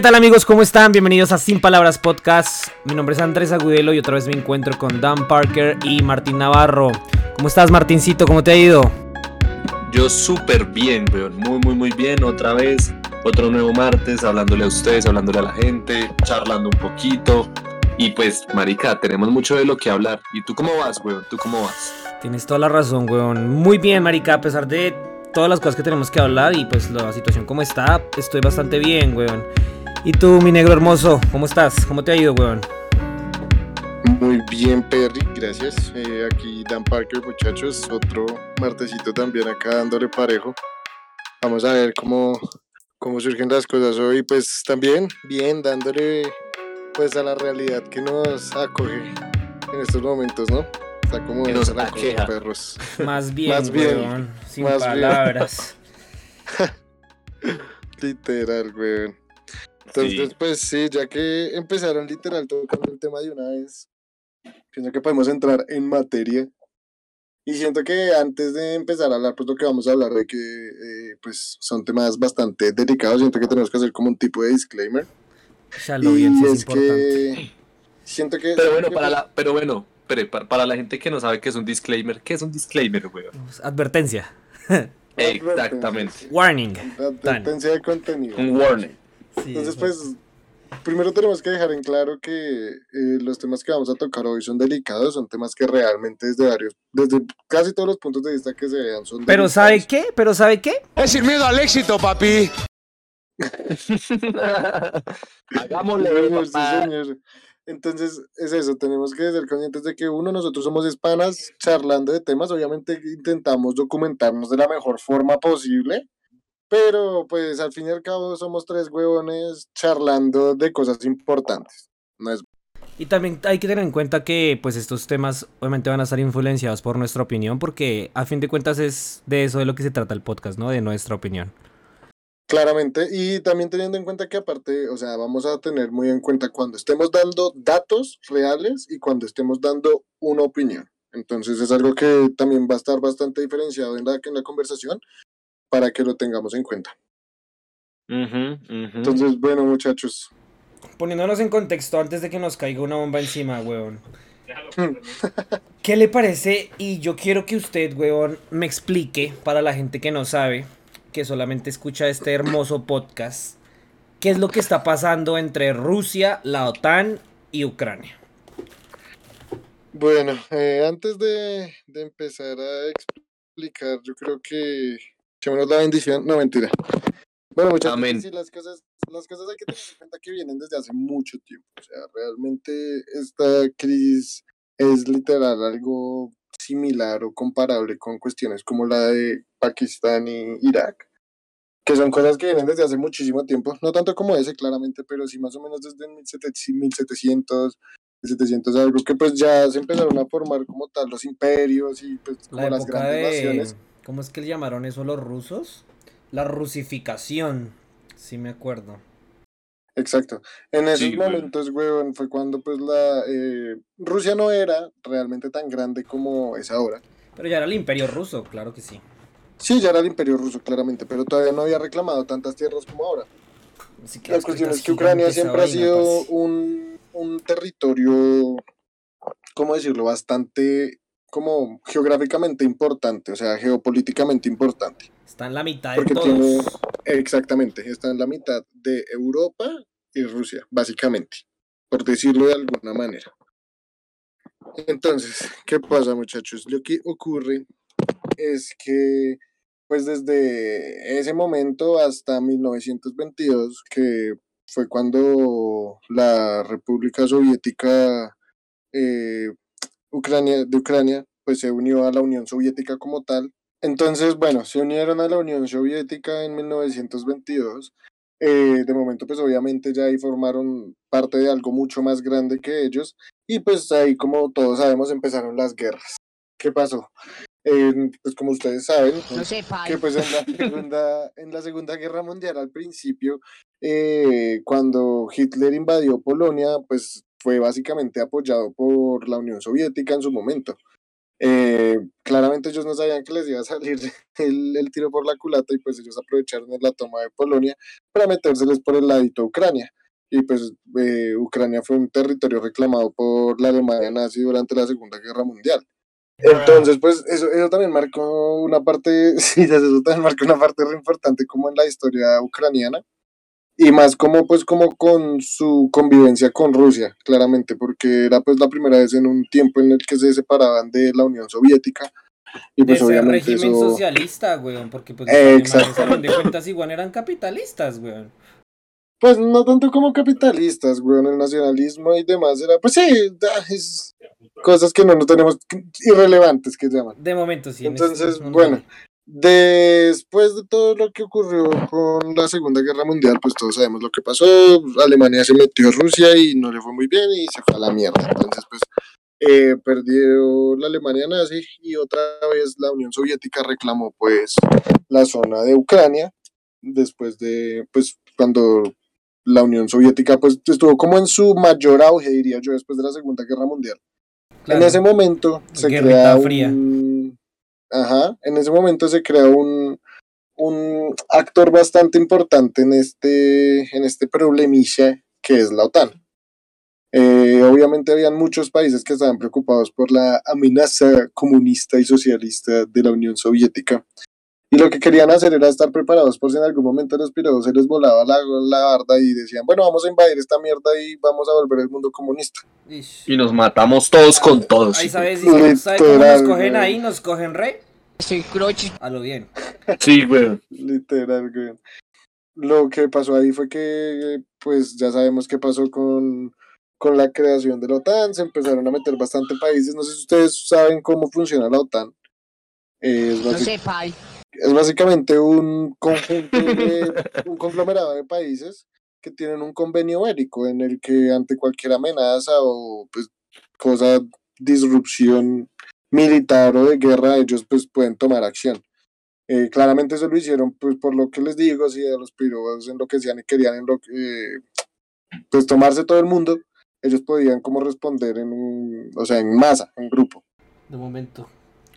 ¿Qué tal amigos? ¿Cómo están? Bienvenidos a Sin Palabras Podcast. Mi nombre es Andrés Agudelo y otra vez me encuentro con Dan Parker y Martín Navarro. ¿Cómo estás Martincito? ¿Cómo te ha ido? Yo súper bien, weón. Muy, muy, muy bien. Otra vez, otro nuevo martes, hablándole a ustedes, hablándole a la gente, charlando un poquito. Y pues, marica, tenemos mucho de lo que hablar. ¿Y tú cómo vas, weón? ¿Tú cómo vas? Tienes toda la razón, weón. Muy bien, marica, a pesar de todas las cosas que tenemos que hablar y pues la situación como está, estoy bastante bien, weón. ¿Y tú, mi negro hermoso? ¿Cómo estás? ¿Cómo te ha ido, weón? Muy bien, Perry, gracias. Eh, aquí Dan Parker, muchachos. Otro martesito también acá dándole parejo. Vamos a ver cómo, cómo surgen las cosas hoy. Pues también, bien, dándole pues a la realidad que nos acoge en estos momentos, ¿no? Está como Que nos cosa, perros. Más bien, Más bien, weón. Sin más bien. palabras. Literal, weón. Entonces, Sí. pues sí, ya que empezaron literal tocando el tema de una vez, pienso que podemos entrar en materia. Y siento que antes de empezar a hablar, pues lo que vamos a hablar de que eh, pues son temas bastante delicados, siento que tenemos que hacer como un tipo de disclaimer. Ya lo bien, y es es que siento que... Pero bueno, que, para pues, la, pero bueno, para, para la gente que no sabe qué es un disclaimer, ¿qué es un disclaimer, weón? Pues, Advertencia. Exactamente. Warning. advertencia de contenido. Un warning. Sí, Entonces, eso. pues, primero tenemos que dejar en claro que eh, los temas que vamos a tocar hoy son delicados, son temas que realmente desde varios, desde casi todos los puntos de vista que se vean son Pero delicados. ¿sabe qué? Pero ¿sabe qué? Es sin miedo al éxito, papi. Hagámosle, Señor, sí, papá. señor. Entonces, es eso, tenemos que ser conscientes de que uno, nosotros somos hispanas charlando de temas, obviamente intentamos documentarnos de la mejor forma posible, pero pues al fin y al cabo somos tres huevones charlando de cosas importantes. No es Y también hay que tener en cuenta que pues estos temas obviamente van a estar influenciados por nuestra opinión porque a fin de cuentas es de eso de lo que se trata el podcast, ¿no? De nuestra opinión. Claramente, y también teniendo en cuenta que aparte, o sea, vamos a tener muy en cuenta cuando estemos dando datos reales y cuando estemos dando una opinión. Entonces es algo que también va a estar bastante diferenciado en la, en la conversación para que lo tengamos en cuenta. Entonces, bueno, muchachos, Poniéndonos en contexto antes de que nos caiga una bomba encima, weón. ¿Qué le parece? Y yo quiero que usted, weón, me explique para la gente que no sabe, que solamente escucha este hermoso podcast, qué es lo que está pasando entre Rusia, la OTAN y Ucrania. bueno, eh, antes de, de empezar a explicar, yo creo que echémonos la bendición, no mentira. Bueno, muchachos, Amén. sí, las cosas, las cosas hay que tener en cuenta que vienen desde hace mucho tiempo. O sea, realmente esta crisis es literal algo similar o comparable con cuestiones como la de Pakistán y Irak, que son cosas que vienen desde hace muchísimo tiempo, no tanto como ese claramente, pero sí más o menos desde 1700, 1700 algo, que pues ya se empezaron a formar como tal los imperios y pues como La las grandes de... naciones. ¿Cómo es que le llamaron eso los rusos? La rusificación. Sí me acuerdo. Exacto. En esos Sí, güey. momentos, weón, fue cuando pues la eh, Rusia no era realmente tan grande como es ahora. Pero ya era el imperio ruso, claro que sí. Sí, ya era el imperio ruso, claramente, pero todavía no había reclamado tantas tierras como ahora. Así que La las cuestión es que Ucrania siempre ha vaina, sido parce. un, un territorio, ¿cómo decirlo?, bastante como geográficamente importante, o sea, geopolíticamente importante. Está en la mitad de todos. tiene, exactamente, está en la mitad de Europa y Rusia, básicamente, por decirlo de alguna manera. Entonces, ¿qué pasa, muchachos? Lo que ocurre es que, pues desde ese momento hasta 1922, que fue cuando la República Soviética eh, Ucrania, de Ucrania, pues se unió a la Unión Soviética como tal. Entonces, bueno, se unieron a la Unión Soviética en 1922. Eh, de momento, pues obviamente ya ahí formaron parte de algo mucho más grande que ellos. Y pues ahí, como todos sabemos, empezaron las guerras. ¿Qué pasó? Eh, pues como ustedes saben, No sé, que pues en la segunda, en la segunda guerra mundial al principio, eh, cuando Hitler invadió Polonia, pues fue básicamente apoyado por la Unión Soviética en su momento. Eh, claramente ellos no sabían que les iba a salir el, el, tiro por la culata y pues ellos aprovecharon la toma de Polonia para metérseles por el ladito a Ucrania. Y pues eh, Ucrania fue un territorio reclamado por la Alemania nazi durante la Segunda Guerra Mundial. Entonces, pues eso, eso también marcó una parte, sí, eso también marcó una parte re importante como en la historia ucraniana y más como pues como con su convivencia con Rusia, claramente, porque era pues la primera vez en un tiempo en el que se separaban de la Unión Soviética. Y pues de obviamente régimen eso... socialista, weón, porque pues Eh, exacto. de cuentas igual eran capitalistas, weón. Pues no tanto como capitalistas, weón, el nacionalismo y demás era, pues sí, es cosas que no, no tenemos, irrelevantes que llaman. De momento sí. en Entonces, este- no, no, bueno, no. Después de todo lo que ocurrió con la Segunda Guerra Mundial, pues todos sabemos lo que pasó. Alemania se metió a Rusia y no le fue muy bien y se fue a la mierda. Entonces, pues eh, perdió la Alemania nazi y otra vez la Unión Soviética reclamó pues la zona de Ucrania después de, pues cuando la Unión Soviética pues estuvo como en su mayor auge, diría yo, después de la Segunda Guerra Mundial. Claro. En ese momento se Guerrita crea fría. Ajá, en ese momento se crea un, un actor bastante importante en este, en este problemilla que es la OTAN. Eh, obviamente habían muchos países que estaban preocupados por la amenaza comunista y socialista de la Unión Soviética. Y lo que querían hacer era estar preparados por si en algún momento los pirados se les volaba la, la barda y decían, bueno, vamos a invadir esta mierda y vamos a volver el mundo comunista. Ish. Y nos matamos todos con todos. Ahí hijo. sabes, ¿sabe cómo nos cogen ahí? Nos cogen re. Soy croche. A lo bien. Sí, güey. Literal, güey. Lo que pasó ahí fue que, pues ya sabemos qué pasó con, con la creación de la OTAN, se empezaron a meter bastante países. No sé si ustedes saben cómo funciona la OTAN. Eh, es, No sé, pai. Es básicamente un conjunto de, un conglomerado de países que tienen un convenio bélico en el que ante cualquier amenaza o pues cosa, disrupción militar o de guerra, ellos pues pueden tomar acción. Eh, claramente eso lo hicieron pues por lo que les digo, si a los pirobos enloquecían y querían enlo- eh, pues tomarse todo el mundo, ellos podían como responder en un, o sea, en masa, en grupo. De momento.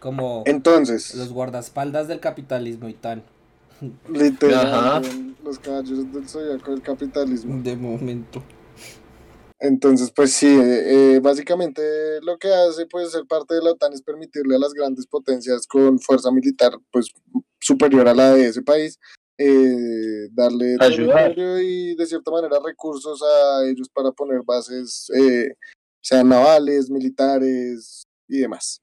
Como Entonces, los guardaespaldas del capitalismo y tal. literal, Ajá. los caballeros del zodiaco del capitalismo. De momento. Entonces, pues sí, eh, eh, básicamente lo que hace pues ser parte de la OTAN es permitirle a las grandes potencias con fuerza militar pues superior a la de ese país eh, darle Ayudar. y de cierta manera recursos a ellos para poner bases, eh, sean navales, militares y demás.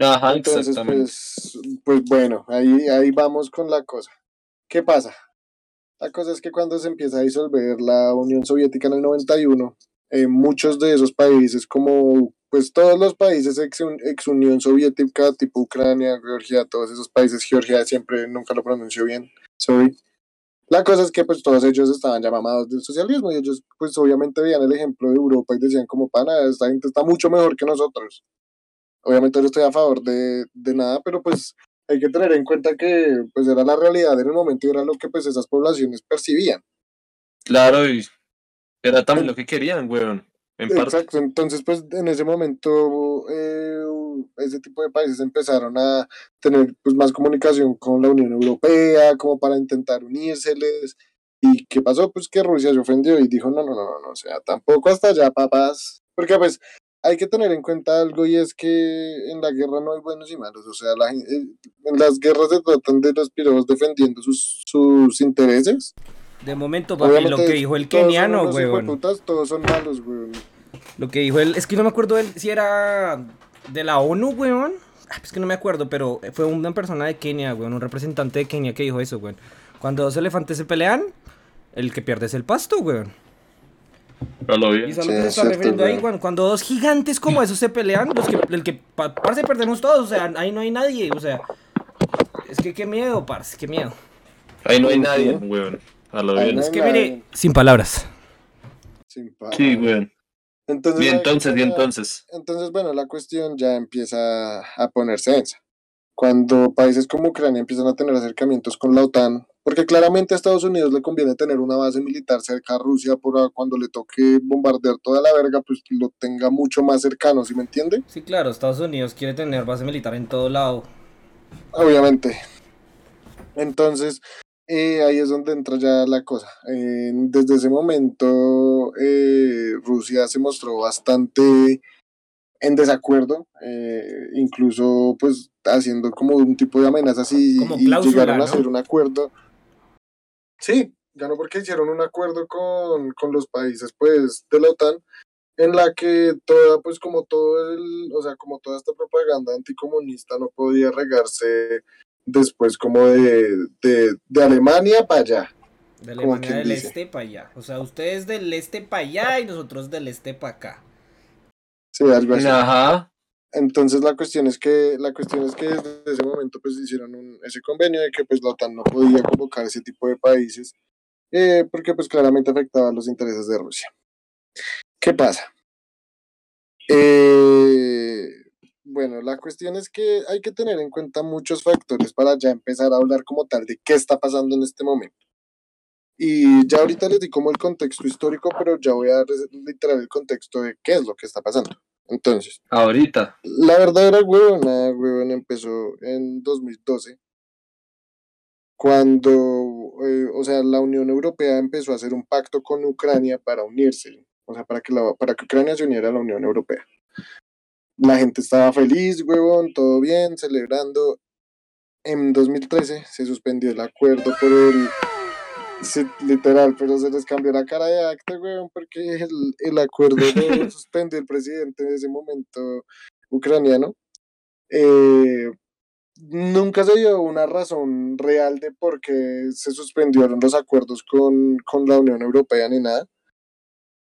Ajá, Entonces, pues, pues bueno, ahí, ahí vamos con la cosa. ¿Qué pasa? La cosa es que cuando se empieza a disolver la Unión Soviética en el 91, eh, muchos de esos países, como pues todos los países ex, ex Unión Soviética, tipo Ucrania, Georgia, todos esos países, Georgia siempre nunca lo pronuncio bien, sorry. La cosa es que pues todos ellos estaban ya mamados del socialismo y ellos pues obviamente veían el ejemplo de Europa y decían como pana, esta gente está mucho mejor que nosotros. Obviamente no estoy a favor de, de nada, pero pues hay que tener en cuenta que pues era la realidad en el momento y era lo que pues esas poblaciones percibían. Claro, y era también lo que querían, weón. En parte. Exacto, entonces pues en ese momento eh, ese tipo de países empezaron a tener pues más comunicación con la Unión Europea como para intentar unírseles. ¿Y qué pasó? Pues que Rusia se ofendió y dijo, no, no, no, no, no, o sea, tampoco hasta allá, papás. Porque pues hay que tener en cuenta algo y es que en la guerra no hay buenos y malos. O sea, la eh, en las guerras se tratan de los pirobos defendiendo sus, sus intereses. De momento, papi, lo que dijo el keniano, hijueputas, todos son malos, weón. Lo que dijo él, es que no me acuerdo él, si era de la ONU, weón. Ah, Es que no me acuerdo, pero fue una persona de Kenia, weón, un representante de Kenia que dijo eso, weón. Cuando dos elefantes se pelean, el que pierde es el pasto, weón. No lo Y vi. es Sí, lo que se es está cierto, refiriendo ahí, weón. Cuando dos gigantes como esos se pelean, los que, el que, pa- parce, perdemos todos, o sea, ahí no hay nadie, o sea. Es que qué miedo, parce, qué miedo. Ahí no hay nadie, weón. A lo bien. no Es que nadie. mire, sin palabras. Sin Sí, palabras. weón. Entonces, Y entonces, y entonces. Entonces, bueno, la cuestión ya empieza a ponerse densa. Cuando países como Ucrania empiezan a tener acercamientos con la OTAN, Porque claramente a Estados Unidos le conviene tener una base militar cerca a Rusia para cuando le toque bombardear toda la verga, pues lo tenga mucho más cercano, ¿sí me entiende? Sí, claro, Estados Unidos quiere tener base militar en todo lado. Obviamente. Entonces, eh, ahí es donde entra ya la cosa. Eh, desde ese momento, eh, Rusia se mostró bastante en desacuerdo, incluso pues haciendo como un tipo de amenazas y, y llegaron a hacer un acuerdo. Sí, ya no porque hicieron un acuerdo con, con los países pues de la OTAN en la que toda, pues como todo el, o sea, como toda esta propaganda anticomunista no podía regarse después como de, de, Alemania para allá. De Alemania del este para allá. O sea, ustedes del este para allá y nosotros del este para acá. Sí, algo así. Ajá. Entonces la cuestión es que la cuestión es que desde ese momento pues hicieron un, ese convenio de que pues la OTAN no podía convocar ese tipo de países eh, porque pues claramente afectaba los intereses de Rusia. ¿Qué pasa? Eh, bueno, la cuestión es que hay que tener en cuenta muchos factores para ya empezar a hablar como tal de qué está pasando en este momento. Y ya ahorita les di como el contexto histórico, pero ya voy a literar el contexto de qué es lo que está pasando. Entonces. Ahorita. La verdadera huevona, huevona empezó en 2012, cuando, eh, o sea, la Unión Europea empezó a hacer un pacto con Ucrania para unirse, o sea, para que, la, para que Ucrania se uniera a la Unión Europea. La gente estaba feliz, huevón, todo bien, celebrando. En 2013 se suspendió el acuerdo por el... Sí, literal, pero se les cambió la cara de acta, huevón, porque el, el acuerdo lo suspendió el presidente en ese momento ucraniano. Eh, nunca se dio una razón real de por qué se suspendieron los acuerdos con, con la Unión Europea ni nada.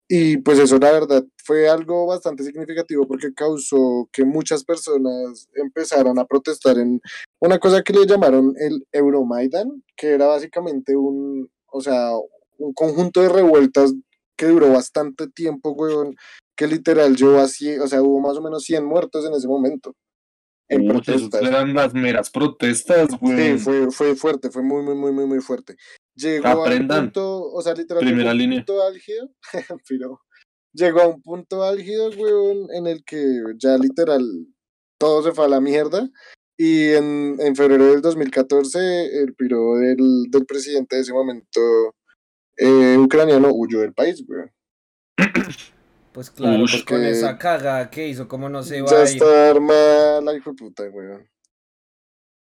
Y pues eso la verdad fue algo bastante significativo porque causó que muchas personas empezaran a protestar en una cosa que le llamaron el Euromaidan, que era básicamente un, o sea, un conjunto de revueltas que duró bastante tiempo, weón, que literal llevó así, o sea, hubo más o menos 100 muertos en ese momento. En protestas. Eran las meras protestas, güey. Sí, fue, fue fuerte, fue muy, muy, muy, muy, muy fuerte. Llegó a un punto, o sea, literalmente un punto álgido, pero llegó a un punto álgido, weón, en el que ya literal todo se fue a la mierda. Y en, en febrero del 2014, el piro del, del presidente de ese momento eh, ucraniano huyó del país, weón. Pues claro, pues con esa caga que hizo, ¿cómo no se va Ya está armada la hijo puta, weón.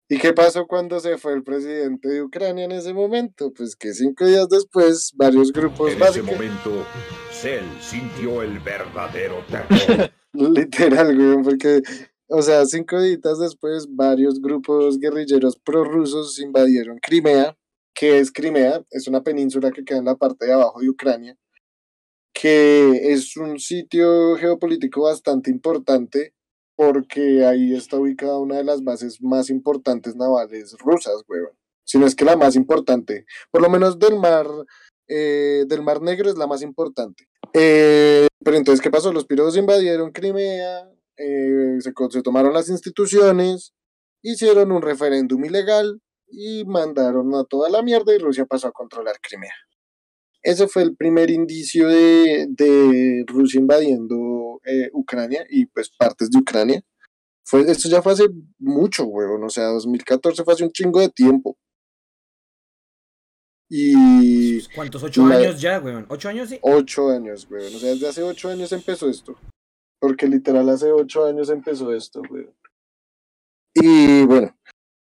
¿Y qué pasó cuando se fue el presidente de Ucrania en ese momento? Pues que cinco días después, varios grupos En ese momento, Cell sintió el verdadero terror. Literal, güey, porque, o sea, cinco días después, varios grupos guerrilleros prorrusos invadieron Crimea. ¿Qué es Crimea? Es una península que queda en la parte de abajo de Ucrania, que es un sitio geopolítico bastante importante porque ahí está ubicada una de las bases más importantes navales rusas, weón. Si no es que la más importante, por lo menos del mar, eh, del mar Negro es la más importante. Eh, pero entonces, ¿qué pasó? Los piros invadieron Crimea, eh, se, se tomaron las instituciones, hicieron un referéndum ilegal y mandaron a toda la mierda y Rusia pasó a controlar Crimea. Ese fue el primer indicio de, de Rusia invadiendo eh, Ucrania y pues partes de Ucrania. Fue, esto ya fue hace mucho, weón. O sea, 2014 fue hace un chingo de tiempo. Y. ¿Cuántos? ¿Ocho años ya, weón? ¿Ocho años sí? Ocho años, weón. O sea, desde hace ocho años empezó esto. Porque literal hace ocho años empezó esto, weón. Y bueno,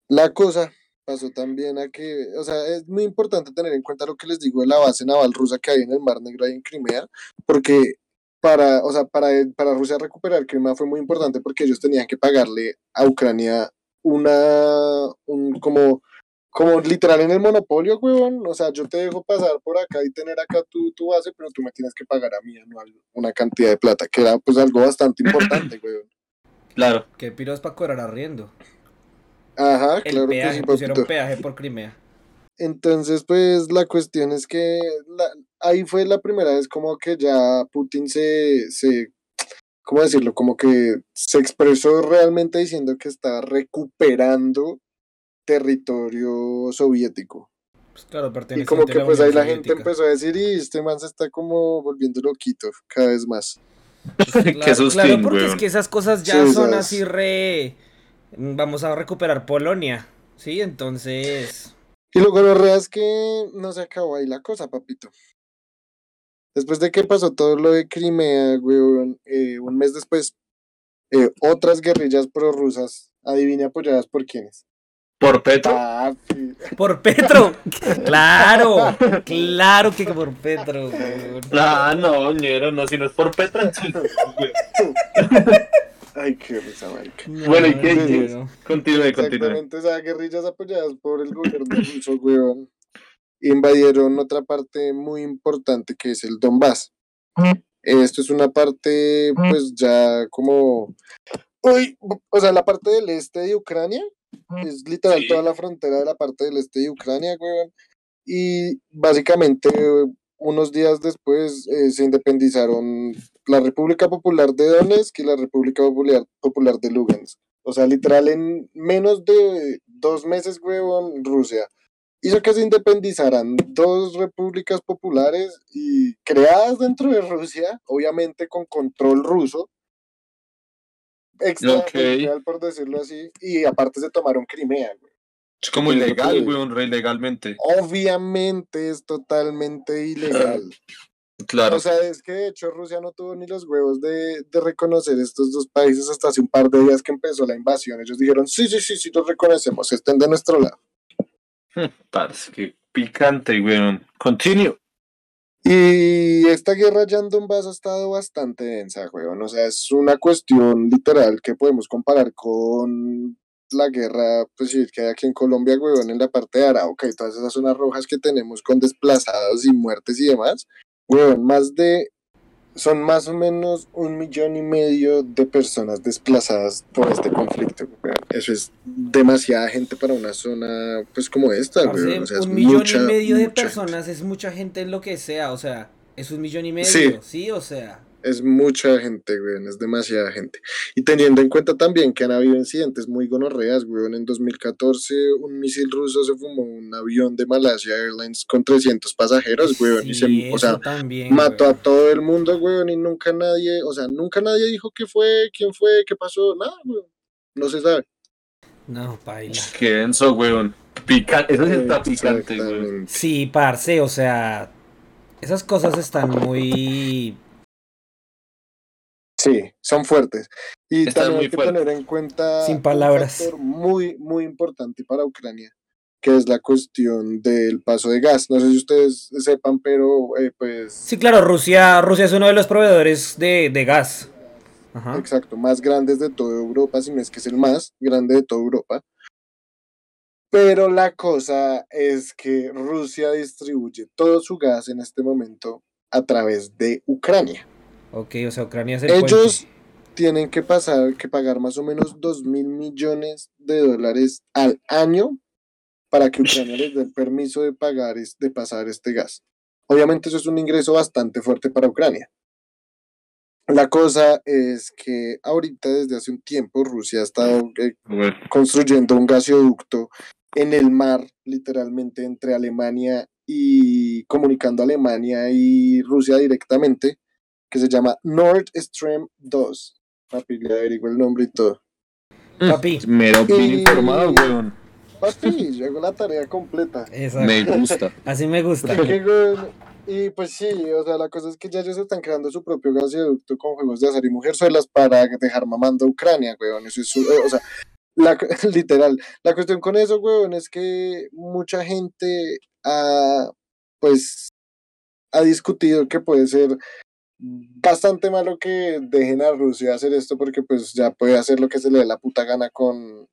la cosa pasó también a que, o sea, es muy importante tener en cuenta lo que les digo de la base naval rusa que hay en el Mar Negro ahí en Crimea, porque para, o sea, para, para Rusia recuperar Crimea fue muy importante porque ellos tenían que pagarle a Ucrania una, un, como, como literal en el monopolio, huevón, o sea, yo te dejo pasar por acá y tener acá tu, tu base, pero tú me tienes que pagar a mí anual una cantidad de plata, que era pues algo bastante importante, huevón. Claro. Que piros para cobrar arriendo. Ajá, claro. Peaje, que pusieron peaje por Crimea. Entonces, pues la cuestión es que ahí fue la primera vez como que ya Putin se, se, ¿cómo decirlo? Como que se expresó realmente diciendo que está recuperando territorio soviético. Pues claro, Y como que pues ahí la gente Soviética. empezó a decir, y este man se está como volviendo loquito cada vez más. Qué Claro, sustín, claro, porque es que esas cosas ya Sí, son así re... Vamos a recuperar Polonia, ¿sí? Entonces... Y lo gonorrea es que no se acabó ahí la cosa, papito. Después de que pasó todo lo de Crimea, weón, eh, un mes después, eh, otras guerrillas prorrusas, adivine apoyadas por quiénes. Por Petro. Papi. Por Petro. claro, claro que por Petro. Ah, no, ñero, no, si no es por Petro. Ay, qué risa, marica. Bueno, ¿y qué? No, ¿Y no. Continúe, continúe. Exactamente, sea, guerrillas apoyadas por el gobierno ruso, weón, invadieron otra parte muy importante que es el Donbass. Esto es una parte, pues ya como, uy, o sea, la parte del este de Ucrania, es literal Sí. toda la frontera de la parte del este de Ucrania, weón, y básicamente unos días después eh, se independizaron la República Popular de Donetsk y la República Popular, Popular de Lugansk. O sea, literal, en menos de dos meses, huevón, Rusia hizo que se independizaran dos repúblicas populares y creadas dentro de Rusia, obviamente con control ruso. Extraterritorial, por decirlo así. Y aparte se tomaron Crimea, güey. Es como ilegal, porque- weón, re ilegalmente. Obviamente es totalmente ilegal. Claro. O sea, es que de hecho Rusia no tuvo ni los huevos de, de reconocer estos dos países hasta hace un par de días que empezó la invasión. Ellos dijeron, sí, sí, sí, sí, los reconocemos, estén de nuestro lado. Parce, qué picante, weón. Continue. Y esta guerra ya en Donbass ha estado bastante densa, weón. O sea, es una cuestión literal que podemos comparar con la guerra pues, que hay aquí en Colombia, weón, en la parte de Arauca y todas esas zonas rojas que tenemos con desplazados y muertes y demás. Weón, más de... Son más o menos un millón y medio de personas desplazadas por este conflicto. Eso es demasiada gente para una zona, pues, como esta, Parce, weón. O sea, es un millón mucha, y medio de gente. personas es mucha gente en lo que sea, o sea, es un millón y medio, Sí. sí, o sea. Es mucha gente, weón, es demasiada gente. Y teniendo en cuenta también que han habido incidentes muy gonorreas, weón. En 2014 un misil ruso se fumó un avión de Malaysia Airlines con 300 pasajeros, weón. y se, o sea, también, mató a todo el mundo, weón. Y nunca nadie, o sea, nunca nadie dijo qué fue, quién fue, qué pasó, nada, weón. No se sabe. No, paila. Qué denso, weón. Picante. Eso sí está picante, weón. Sí, parce, o sea, esas cosas están muy... Sí, son fuertes. Y Están también hay que fuertes. tener en cuenta Sin un palabras. factor muy, muy importante para Ucrania, que es la cuestión del paso de gas. No sé si ustedes sepan, pero eh, pues, Sí, claro, Rusia, Rusia es uno de los proveedores de, de gas. Ajá. exacto, más grandes de toda Europa, si no es que es el más grande de toda Europa. Pero la cosa es que Rusia distribuye todo su gas en este momento a través de Ucrania. Ok, o sea, Ucrania es el Ellos tienen que pasar, que pagar más o menos 2 mil millones de dólares al año para que Ucrania les dé el permiso de pagar, de pasar este gas. Obviamente eso es un ingreso bastante fuerte para Ucrania. La cosa es que ahorita desde hace un tiempo Rusia ha estado eh, construyendo un gasoducto en el mar, literalmente entre Alemania y comunicando Alemania y Rusia directamente, que se llama Nord Stream 2. Papi, le averiguo el nombre y todo. Papi. Mero bien Y- informado, weón. Papi, yo hago la tarea completa. Exacto. Me gusta. Así me gusta. Y pues sí, o sea, la cosa es que ya ellos están creando su propio gasoducto con juegos de azar y mujerzuelas para dejar mamando a Ucrania, weón. Eso es, su- eh, o sea, la, literal. La cuestión con eso, weón, es que mucha gente ha, pues, ha discutido que puede ser bastante malo que dejen a Rusia hacer esto porque pues ya puede hacer lo que se le dé la puta gana con,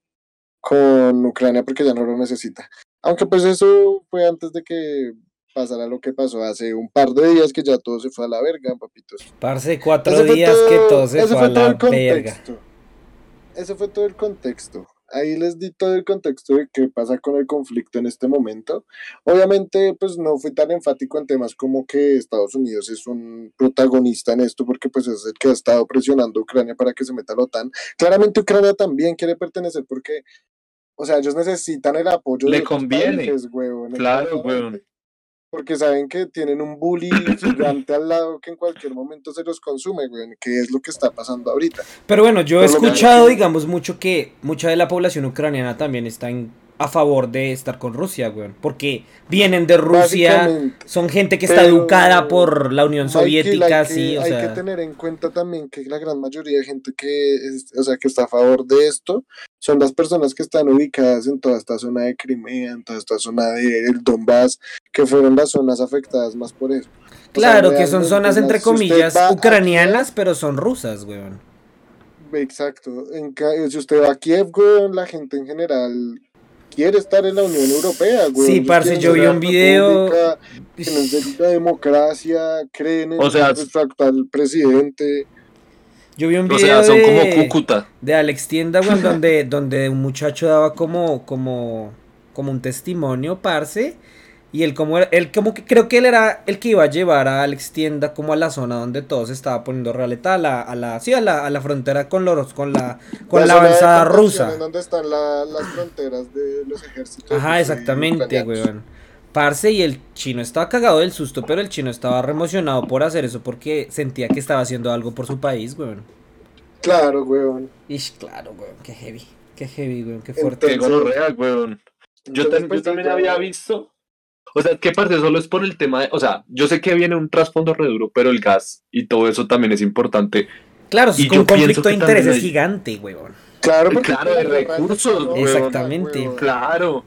con Ucrania porque ya no lo necesita. Aunque pues eso fue antes de que pasara lo que pasó hace un par de días que ya todo se fue a la verga, papitos. Parce, cuatro Ese días que todo se fue a fue todo la el verga. contexto. Ese fue todo el contexto. Ahí les di todo el contexto de qué pasa con el conflicto en este momento. Obviamente, pues no fui tan enfático en temas como que Estados Unidos es un protagonista en esto, porque pues es el que ha estado presionando a Ucrania para que se meta a la OTAN. Claramente Ucrania también quiere pertenecer porque o sea, ellos necesitan el apoyo Le de conviene. países, huevón, Claro, exactamente. Porque saben que tienen un bully gigante al lado que en cualquier momento se los consume, weón, que es lo que está pasando ahorita. Pero bueno, yo he Por escuchado, que- digamos, mucho que mucha de la población ucraniana también está en- a favor de estar con Rusia, weón. Porque vienen de Rusia, son gente que está educada por la Unión que- Soviética, que- sí, o hay sea. que tener en cuenta también que la gran mayoría de gente que, es- o sea, que está a favor de esto son las personas que están ubicadas en toda esta zona de Crimea, en toda esta zona del Donbass, que fueron las zonas afectadas más por eso. O sea, Claro, que son zonas entre si comillas a ucranianas, pero son rusas, weón. Exacto. En si usted va a Kiev, weón, la gente en general quiere estar en la Unión Europea, weón. Sí, parce, yo vi un video- república, quieren ser la democracia, creen en O sea, actual presidente. Yo vi un O video sea, son de, como Cúcuta. de Alex Tienda, weón, donde, donde un muchacho daba como, como, como un testimonio, parce. Y él como, él como que creo que él era el que iba a llevar a Alex Tienda como a la zona donde todo se estaba poniendo realeta, a la, a la, sí, a la, a la frontera con los, con la, con la avanzada rusa. En donde están la- las fronteras de los ejércitos. Ajá, exactamente, weón. Parce, y el chino estaba cagado del susto, pero el chino estaba re emocionado por hacer eso porque sentía que estaba haciendo algo por su país, weón. Claro, weón. Ish, claro, weón, qué heavy. Qué heavy, weón, qué fuerte. Qué Entonces- gonorrea, weón. Yo, Entonces, tam- pues, yo también había visto. O sea, ¿qué parte? Solo es por el tema de. O sea, yo sé que viene un trasfondo re duro, pero el gas y todo eso también es importante. Claro, es un conflicto de intereses hay- gigante, weón. Claro, porque Claro, la de recursos, weón. Exactamente. weón. Claro.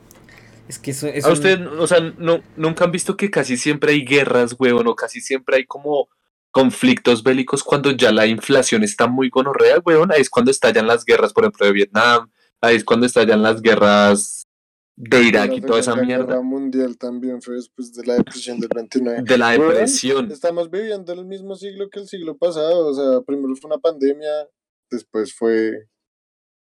Es que eso es A un- usted, o sea, no, nunca han visto que casi siempre hay guerras, weón, o casi siempre hay como conflictos bélicos cuando ya la inflación está muy gonorrea, weón. Ahí es cuando estallan las guerras, por ejemplo, de Vietnam. Ahí es cuando estallan las guerras de Irak La y toda esa mierda. Guerra mundial también fue después de la depresión del 29. De la Weón, depresión. Estamos viviendo el mismo siglo que el siglo pasado. O sea, primero fue una pandemia, después fue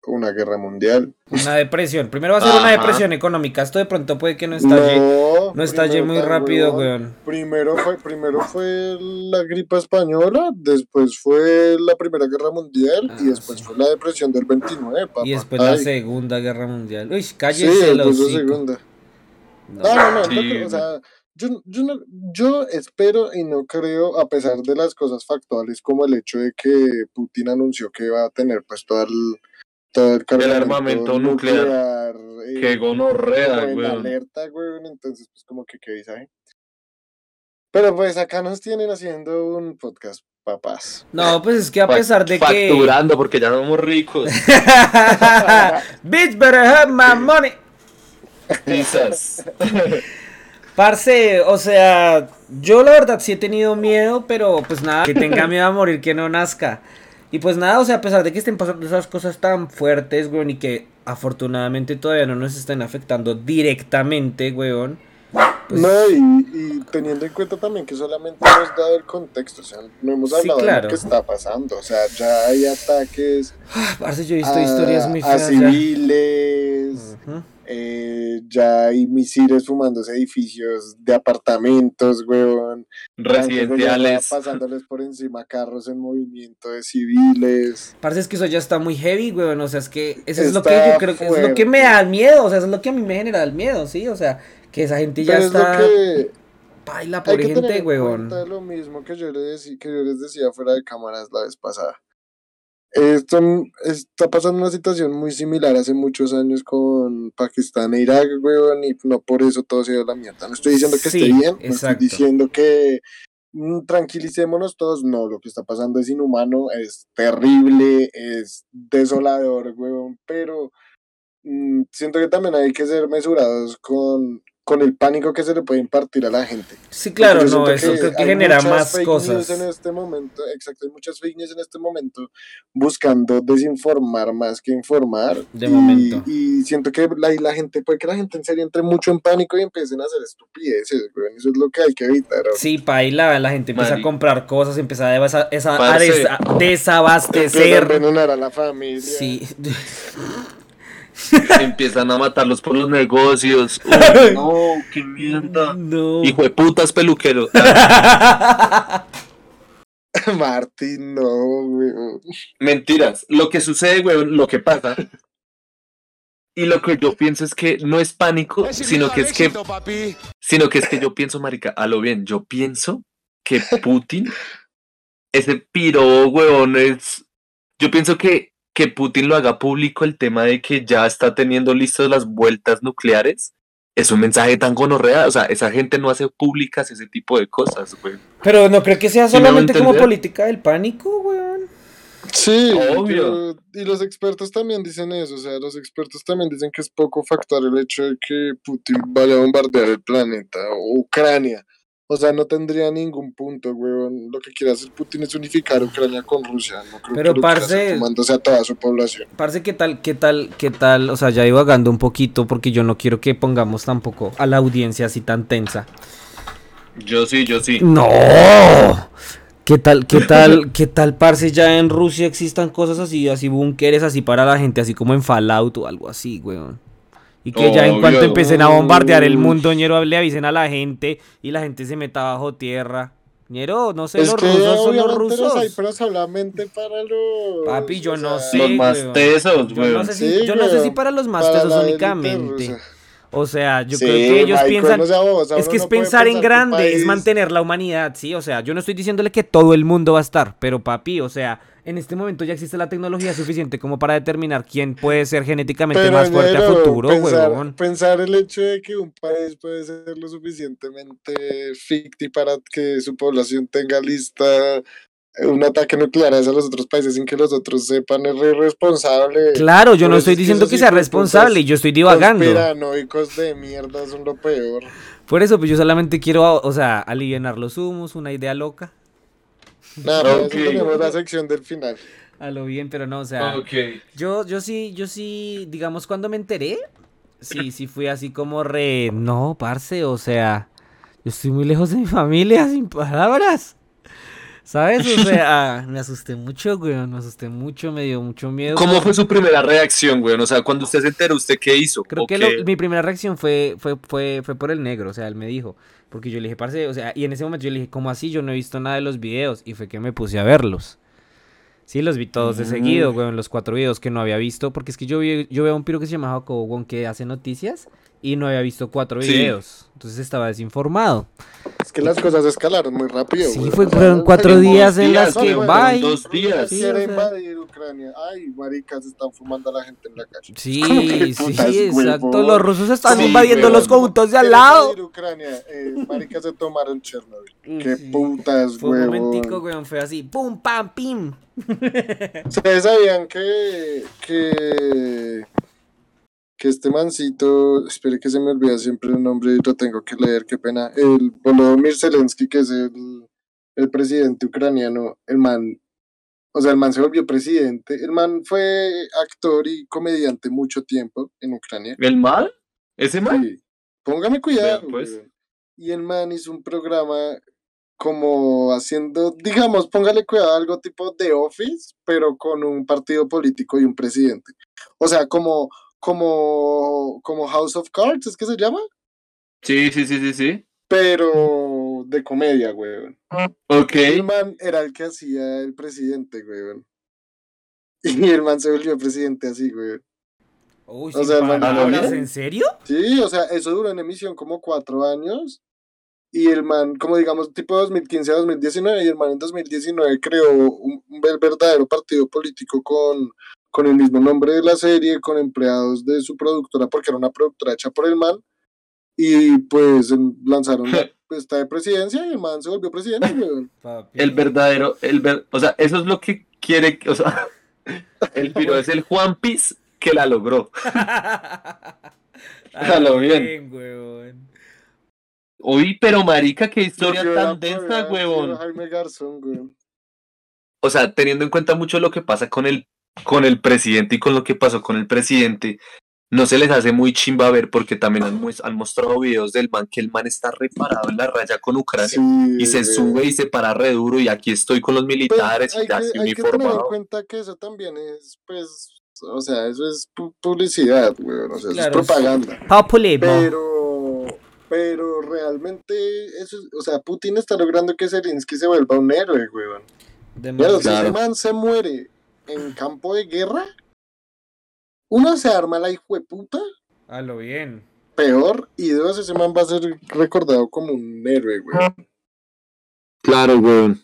una guerra mundial. una depresión. Primero va a ser una depresión económica. Esto de pronto puede que no estalle, no, no, primero muy rápido, weón. Primero fue, primero fue la gripe española, después fue la Primera Guerra Mundial Ah, y después sí. fue la depresión del 29, papá. Y después la Segunda Guerra Mundial. Uy, Sí, cállese los después la segunda. No. No, no, Sí, o sea, yo, yo, no- yo espero y no creo, a pesar de las cosas factuales, como el hecho de que Putin anunció que va a tener pues todo el, todo el, cargamento armamento nuclear. eh, Qué gonorrea, weón. alerta, weón, entonces pues como que qué visaje. Pero pues acá nos tienen haciendo un podcast, papás. No, pues es que a pesar de que. Facturando porque ya somos ricos. Bitch better have my money. Quizás. Parce, o sea, yo la verdad sí he tenido miedo, pero pues nada, que tenga miedo a morir, que no nazca. Y pues nada, o sea, a pesar de que estén pasando esas cosas tan fuertes, weón, y que afortunadamente todavía no nos estén afectando directamente, weón. Pues, No, y, y teniendo en cuenta también que solamente hemos dado el contexto, o sea, no hemos Sí, hablado de claro. lo que está pasando, o sea, ya hay ataques ah, parce, yo he visto a, historias muy a feas. ya. civiles, eh, ya hay misiles fumándose edificios de apartamentos, de guerra Residenciales. pasándoles por encima carros en movimiento de civiles. Parce, es que eso ya está muy heavy, weón. O sea, es que eso es lo que yo creo que es lo que me da el miedo. O sea, eso es lo que a mí me genera el miedo, ¿sí? O sea, que esa gente ya Pero es lo está. que Baila hay por que gente, cuenta lo mismo que yo, les decí- que yo les decía fuera de cámaras la vez pasada. Esto está pasando una situación muy similar hace muchos años con Pakistán e Irak, weón, y no por eso todo se dio la mierda. No estoy diciendo que Sí, esté bien, no estoy diciendo que mm, tranquilicémonos todos, no, lo que está pasando es inhumano, es terrible, es desolador, weón, pero mm, siento que también hay que ser mesurados con, con el pánico que se le puede impartir a la gente. Sí, claro, no, eso que hay genera muchas más fake news cosas. en este momento, exacto, hay muchas fake news en este momento buscando desinformar más que informar. De y, momento. Y siento que la, y la gente, puede que la gente en serio entre mucho en pánico y empiecen a hacer estupideces, güey. Eso es lo que hay que evitar. ahora. Sí, paila, la gente empieza a comprar cosas, empieza a, desa- esa- a Parce. des- a desabastecer. a la familia. Sí. Empiezan a matarlos por los negocios. Uy, no, qué mierda. No. Hijo de putas peluquero. Martín, no, güey. Mentiras. Lo que sucede, weón, lo que pasa y lo que yo pienso es que no es pánico, sino que es que, sino que es que yo pienso, marica, a lo bien, yo pienso que Putin, ese piro, huevón, es, yo pienso que, que Putin lo haga público el tema de que ya está teniendo listas las vueltas nucleares, es un mensaje tan gonorrea, o sea, esa gente no hace públicas ese tipo de cosas, güey. Pero no creo que sea ¿Sí me hago solamente como política del pánico, weón. Sí, Obvio. pero- y los expertos también dicen eso, o sea, los expertos también dicen que es poco factual el hecho de que Putin vaya a bombardear el planeta o Ucrania. O sea, no tendría ningún punto, weón. Lo que quiere hacer Putin es unificar Ucrania con Rusia. No creo Pero, que parce- tomándose a toda su población. Parece qué tal, qué tal, qué tal, o sea, ya divagando un poquito porque yo no quiero que pongamos tampoco a la audiencia así tan tensa. Yo sí, yo sí. No. ¿Qué tal, qué tal, qué tal, parce, ya en Rusia existan cosas así, así búnkeres así para la gente, así como en Fallout o algo así, weón? Y que ya en cuanto Obvio. empiecen a bombardear el mundo, ñero, le avisen a la gente y la gente se meta bajo tierra. Ñero, no sé, es los que rusos son los obviamente los hay, rusos. pero solamente para los... Papi, yo o no sea, sé. Los más weón. tesos, Yo no sé si, Sí, yo no sé si para los más tesos únicamente. O sea, yo Sí, creo que ellos piensan. sea es que es no pensar en grande, es mantener la humanidad, sí. O sea, yo no estoy diciéndole que todo el mundo va a estar, pero papi, o sea, en este momento ya existe la tecnología suficiente como para determinar quién puede ser genéticamente Pero, más fuerte a futuro, pensar, huevón. pensar el hecho de que un país puede ser lo suficientemente ficti para que su población tenga lista un ataque nuclear hacia los otros países sin que los otros sepan es re irresponsable. Claro, yo no estoy diciendo que sea responsable, yo estoy divagando. Conspiranoicos de mierda son lo peor. Por eso, pues yo solamente quiero, o sea, aliviar los humos, una idea loca. Nada, para Ok. eso tenemos la sección del final. A lo bien, pero no, o sea. Ok. Yo, yo sí, yo sí, digamos, cuando me enteré, sí, sí fui así como re, no, parce, o sea, yo estoy muy lejos de mi familia, sin palabras. ¿Sabes? O sea, me asusté mucho, güey, me asusté mucho, me dio mucho miedo. ¿Cómo fue su primera reacción, weón? O sea, cuando usted se enteró, ¿usted qué hizo? Creo ¿O que lo- mi primera reacción fue, fue, fue, fue por el negro, o sea, él me dijo, porque yo le dije, parce, o sea, y en ese momento yo le dije, ¿cómo así? Yo no he visto nada de los videos, y fue que me puse a verlos. Sí, los vi todos de seguido, güey, los cuatro videos que no había visto, porque es que yo, vi, yo veo a un piro que se llama Jacobo Wong que hace noticias, y no había visto cuatro Sí. videos, entonces estaba desinformado. Es que las cosas escalaron muy rápido. Sí, güey. fue- fueron cuatro días en días, las que, güey, bye. Dos días. Sí, quiere o sea. invadir Ucrania. Ay, maricas, están fumando a la gente en la calle. Sí, ¿Cómo que sí, putas, exacto, huevón? los rusos están Sí, invadiendo los conjuntos de al lado. invadir Ucrania. Eh, maricas se tomaron Chernobyl. Qué sí. putas, Fue un momentico, weón, fue así, pum, pam, pim. ¿Ustedes sabían que, que, que este mancito, espere que se me olvida siempre el nombre y lo tengo que leer, qué pena, el Volodymyr Zelensky, que es el, el presidente ucraniano, el man, o sea, el man se volvió presidente, el man fue actor y comediante mucho tiempo en Ucrania. ¿El mal? ¿Ese mal? Sí. Póngame cuidado. Pues. Y el man hizo un programa como haciendo, digamos, póngale cuidado, algo tipo The Office, pero con un partido político y un presidente. O sea, como, como, como House of Cards, ¿es que se llama? Sí, sí, sí, sí, sí. Pero de comedia, weón. Ok. El man era el que hacía el presidente, weón. Y el man se volvió presidente así, weón. Uy, O sea, el man- palabras, ¿Ah, ¿en serio? Sí, o sea, eso duró en emisión como cuatro años. Y el man, como digamos, tipo 2015 a 2019, y el man en 2019 creó un, un ver- verdadero partido político con, con el mismo nombre de la serie, con empleados de su productora, porque era una productora hecha por el man. Y pues lanzaron la esta de presidencia y el man se volvió presidente. El verdadero, el ver, o sea, eso es lo que quiere, o sea, el piro es el Juan Piz que la logró. A lo bien. weón. Uy, pero marica, qué historia Yo tan densa, huevón. Jaime Garzón, weón. O sea, teniendo en cuenta mucho lo que pasa con el, con el presidente y con lo que pasó con el presidente, no se les hace muy chimba ver porque también han, mostrado videos del man que el man está reparado en la raya con Ucrania Sí, y se sube y se para re duro y aquí estoy con los Pues, militares y ya que, estoy hay que tener en uniformado. cuenta que eso también es, pues, o sea, eso es pu- publicidad, weón, o sea, Claro, eso es propaganda. Populismo. Pero, pero realmente, eso, es- o sea, Putin está logrando que Zelensky se vuelva un héroe, weón. Más. si ese Claro. man se muere en campo de guerra, uno se arma la hijo de puta, A lo bien. peor, y dos, ese man va a ser recordado como un héroe, güey. Claro, weón.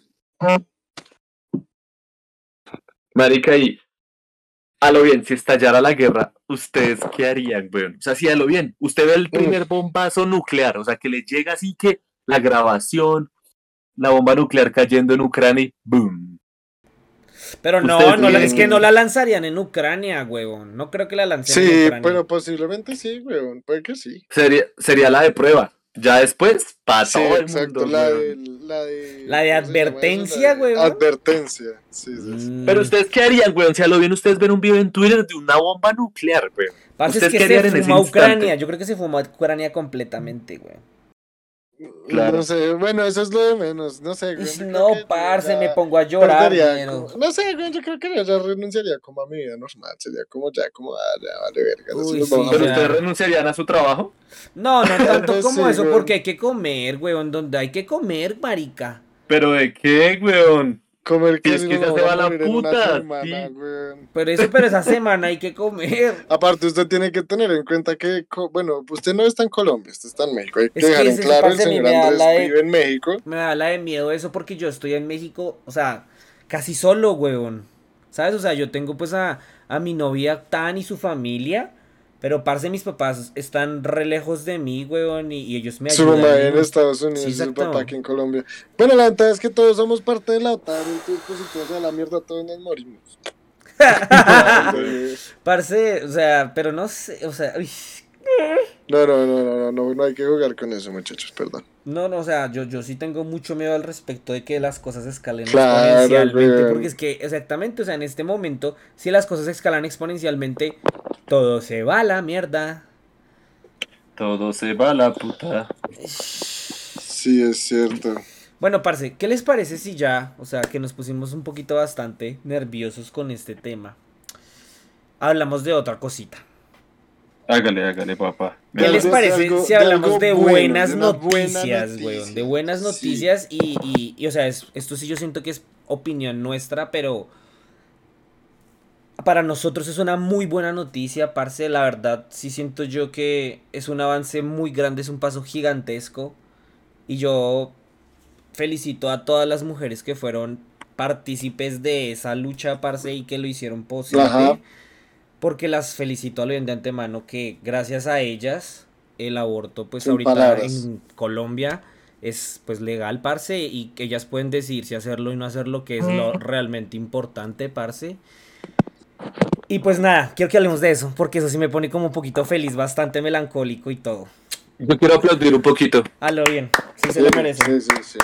Marica, y a lo bien, si estallara la guerra, ¿ustedes qué harían, weón? O sea, si a lo bien, usted ve el primer bombazo nuclear, o sea, que le llega así que la grabación, la bomba nuclear cayendo en Ucrania y ¡boom! Pero no, no la- es que no la lanzarían en Ucrania, huevón. No creo que la lancen en Sí, Ucrania. pero posiblemente sí, weón. Puede que sí. Sería, sería la de prueba. Ya después, para Sí, todo el exacto. mundo, la, de, la de. Advertencia, weón. Advertencia. Sí, sí, sí. Mm. Pero ustedes qué harían, weón, si a lo bien ustedes ven un video en Twitter de una bomba nuclear, es ¿Ustedes que qué se harían en ese Ucrania. instante? Yo creo que se fuma Ucrania completamente, güey. Claro. No sé, bueno, eso es lo de menos. No sé, güey. No, parce, ya me pongo a llorar, perdería pero... como- No sé, güey, yo creo que ya renunciaría como a mi vida normal. Sería como ya, como, ah, ya vale verga. Uy, sí, ¿Pero ya. ustedes renunciarían a su trabajo? No, no tanto Pues como sí, eso, güey. porque hay que comer, weón. Donde hay que comer, marica. ¿Pero de qué, weón? Comer Sí, es que ya se va la puta, semana, sí. Pero eso, pero esa semana hay que comer. Aparte, usted tiene que tener en cuenta que, bueno, usted no está en Colombia, usted está en México. Hay que Es que dejar en claro, el señor Andrés de- vive en México. Me da la de miedo eso porque yo estoy en México, o sea, casi solo, weón. ¿Sabes? O sea, yo tengo pues a, a mi novia Tan y su familia. Pero parce, mis papás están re lejos de mí, weón, y, y ellos me Su ayudan. mamá en. Estados Unidos Sí, y su papá aquí en Colombia. Bueno, la verdad es que todos somos parte de la OTAN, entonces pues si todo se da la mierda, todos nos morimos. Parce, o sea, pero no sé, o sea, uy, No, no, no, no, no, no, no hay que jugar con eso, muchachos, perdón. no, no, o sea, yo, yo sí tengo mucho miedo al respecto de que las cosas escalen Claro, exponencialmente, porque es que, exactamente, o sea, en este momento, si las cosas escalan exponencialmente, todo se va a la mierda. Todo se va a la puta. Sí, es cierto. Bueno, parce, ¿qué les parece si ya, o sea, que nos pusimos un poquito bastante nerviosos con este tema? Hablamos de otra cosita. Hágale, hágale, papá. ¿Qué les parece algo- si de hablamos de bueno, buenas de una buena noticias, noticia, weón? De buenas sí. noticias y, y, y, o sea, es- esto sí yo siento que es opinión nuestra, pero para nosotros es una muy buena noticia, parce. La verdad, sí siento yo que es un avance muy grande, es un paso gigantesco. Y yo felicito a todas las mujeres que fueron partícipes de esa lucha, parce, y que lo hicieron posible. Ajá. Porque las felicito a lo bien de antemano que gracias a ellas el aborto pues Sin ahorita palabras. en Colombia es pues legal, parce, y que ellas pueden decir si hacerlo y no hacerlo, que es lo realmente importante, parce. Y pues nada, quiero que hablemos de eso, porque eso sí me pone como un poquito feliz, bastante melancólico y todo. Yo quiero aplaudir un poquito, A lo bien, sí se lo merece. Sí, sí, sí.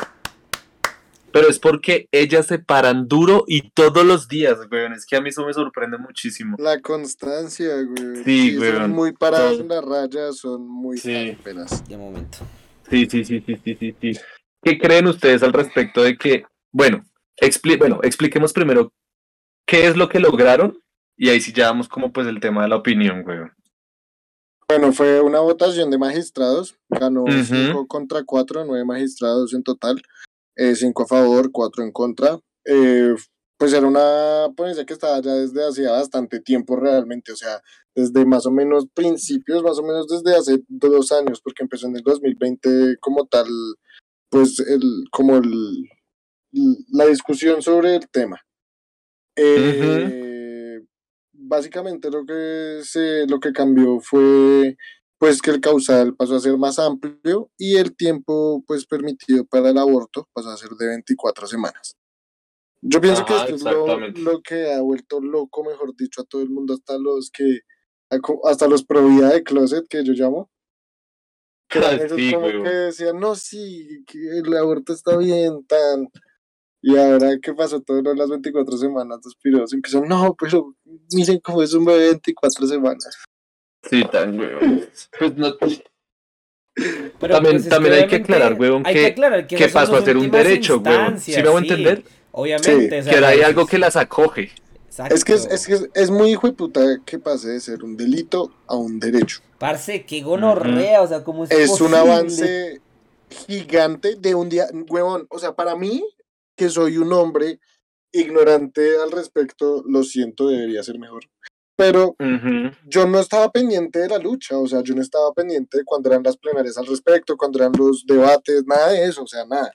Pero es porque ellas se paran duro y todos los días, weón. Es que a mí eso me sorprende muchísimo. La constancia, güey. Sí, Son weón. muy paradas en la raya, son muy Sí. apenas. De momento. Sí, sí, sí, sí, sí, sí, sí. ¿Qué creen ustedes al respecto de que, bueno, expli bueno, expliquemos primero qué es lo que lograron y ahí sí ya vamos como pues el tema de la opinión, weón. Bueno, fue una votación de magistrados. Ganó Ujú. 5 contra 4, 9 magistrados en total. 5 a favor, 4 en contra. Eh, pues era una ponencia que estaba ya desde hacía bastante tiempo realmente, o sea, desde más o menos principios, más o menos desde hace dos años, porque empezó en el 2020 como tal, pues el, como el, la discusión sobre el tema. Eh, Básicamente lo que se, lo que cambió fue pues que el causal pasó a ser más amplio y el tiempo pues permitido para el aborto pasó a ser de 24 semanas. Yo pienso que Ajá, esto es lo, lo que ha vuelto loco, mejor dicho, a todo el mundo, hasta los que, hasta los pro vida de closet que yo llamo. Que esos Sí, como que decían, no, sí, que el aborto está bien, tan. Y ahora, ¿qué pasó? Todo lo de las 24 semanas, los piros empiezan, no, pero miren cómo es un bebé de 24 semanas. Sí, tan, weón. Pues no, Pero, También- pues, es también hay que aclarar, weón, que- aclarar que que pasó a ser un derecho, weón. ¿Sí me hago entender? Obviamente. o sea, que hay algo que las acoge. Es que es, Exacto. es que es, es muy hijo de puta que pase de ser un delito a un derecho. Parce, qué gonorrea, o sea, ¿cómo es Es un posible? avance gigante de un día, huevón. O sea, para mí, que soy un hombre ignorante al respecto, lo siento, debería ser mejor. Pero Ujú. yo no estaba pendiente de la lucha, o sea, yo no estaba pendiente de cuando eran las plenarias al respecto, cuando eran los debates, nada de eso, o sea, nada.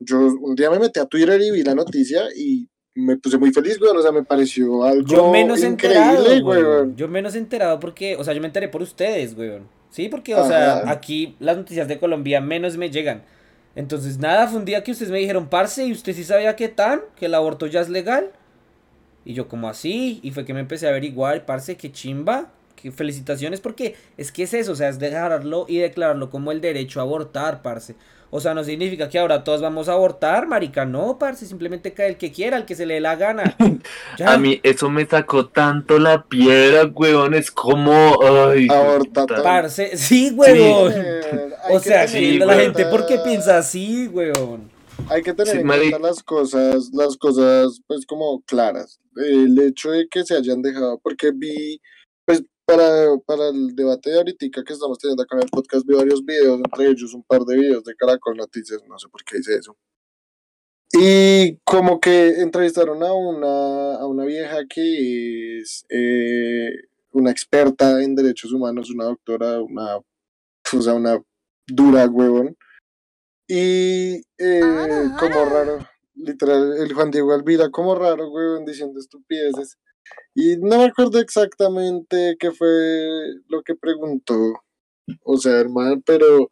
Yo un día me metí a Twitter y vi la noticia y me puse muy feliz, güey, o sea, me pareció algo Yo menos enterado, increíble, güey. güey. Yo menos enterado porque, o sea, yo me enteré por ustedes, güey. Sí, porque, o sea, Ajá. aquí las noticias de Colombia menos me llegan. Entonces, nada, fue un día que ustedes me dijeron, parce, ¿y usted sí sabía qué tan? ¿Que el aborto ya es legal? Y yo, como así? Y fue que me empecé a averiguar, parce, qué chimba. Que felicitaciones, porque es que es eso, o sea, es declararlo y declararlo como el derecho a abortar, parce. O sea, no significa que ahora todos vamos a abortar, marica, no, parce, simplemente cae el que quiera, el que se le dé la gana. Ya. A mí eso me sacó tanto la piedra, weón. Es como. Ay, Aborta puta. todo. Parce, sí, huevón. Eh, O que sea, que en la gente, ¿por qué cuenta- piensa así, weón? Hay que tener Sí, en cuenta las cosas, las cosas, pues, como claras. El hecho de que se hayan dejado, porque vi, pues, para, para el debate de ahorita que estamos teniendo acá en el podcast, vi varios videos, entre ellos un par de videos de Caracol Noticias, no sé por qué hice eso. Y como que entrevistaron a una, a una vieja que es eh, una experta en derechos humanos, una doctora, una, o sea, una dura huevón. Y eh, como raro, literal, el Juan Diego Alvira, como raro, huevón, diciendo estupideces. Y no me acuerdo exactamente qué fue lo que preguntó, o sea, hermano, pero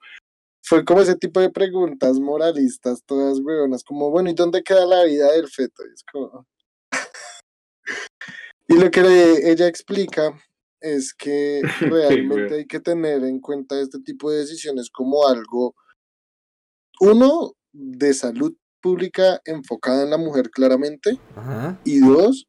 fue como ese tipo de preguntas moralistas, todas huevonas, como, bueno, ¿y dónde queda la vida del feto? Y es como... y lo que le- ella explica es que realmente hay que tener en cuenta este tipo de decisiones como algo, uno, de salud pública enfocada en la mujer claramente, Ajá. y dos,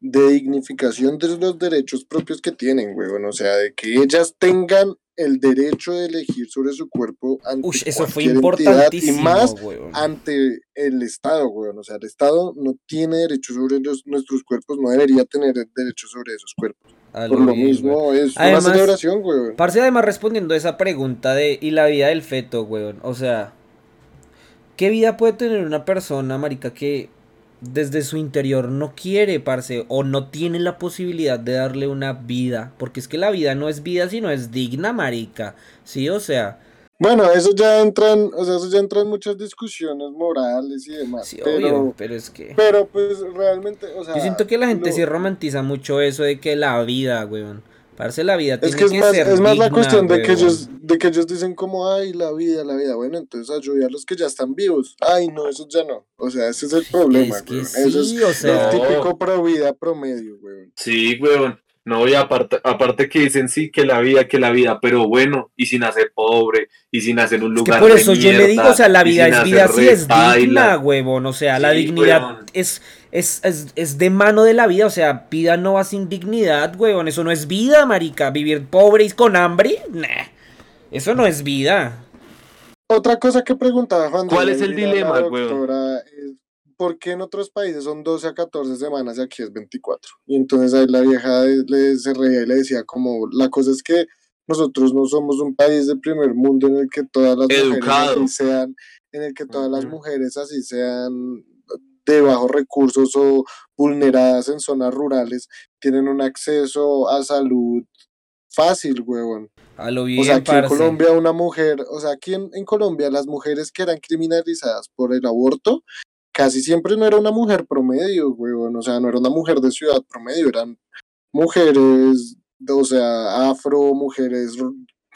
de dignificación de los derechos propios que tienen, weón. O sea, de que ellas tengan el derecho de elegir sobre su cuerpo ante Ush, eso fue importantísimo, y más weón. ante el Estado, weón. O sea, el Estado no tiene derecho sobre los- nuestros cuerpos, no debería tener derecho sobre esos cuerpos. A Por lo mismo, weón. es Además- una celebración, weón. Parce, además respondiendo a esa pregunta de ¿y la vida del feto, weón? O sea, ¿qué vida puede tener una persona, marica, que desde su interior no quiere, parce, o no tiene la posibilidad de darle una vida? Porque es que la vida no es vida, sino es digna, marica. Sí, o sea, Bueno, eso ya entran, o sea, eso ya entran muchas discusiones morales y demás. sí, pero, obvio, pero es que... pero pues realmente, o sea. Yo siento que la gente sí romantiza mucho eso de que la vida, weón. Parce, la vida Es tiene que es que más, ser es más la cuestión de que ellos, de que ellos dicen como, ay, la vida, la vida. Bueno, entonces ayude a los que ya están vivos. Ay, no, eso ya no. O sea, ese es el problema, es que weón. sí, Eso es o sea... el No. típico pro vida promedio, weón. Sí, weón. No, y aparte, aparte que dicen sí, que la vida, que la vida, pero bueno, y sin nacer pobre, y sin nacer en un Es que lugar por de eso yo le digo, o sea, la vida es vida hacer sí es digna, huevón. O sea, la dignidad es, es, es, es de mano de la vida. O sea, vida no va sin dignidad, huevón. Eso no es vida, marica. Vivir pobre y con hambre, nah. Eso no es vida. Otra cosa que preguntaba Juan ¿Cuál es el dilema, weón? doctora, es, ¿Por qué en otros países son 12 a 14 semanas y aquí es 24? Y entonces ahí la vieja le, se reía y le decía como, la cosa es que nosotros no somos un país de primer mundo en el que todas las mujeres así sean, en el que todas las mujeres así sean de bajos recursos o vulneradas en zonas rurales, tienen un acceso a salud fácil, huevón. A lo bien, O sea, aquí en. Colombia una mujer, o sea, aquí en, en Colombia las mujeres que eran criminalizadas por el aborto, casi siempre no era una mujer promedio, weón, o sea, no era una mujer de ciudad promedio, eran mujeres, o sea, afro, mujeres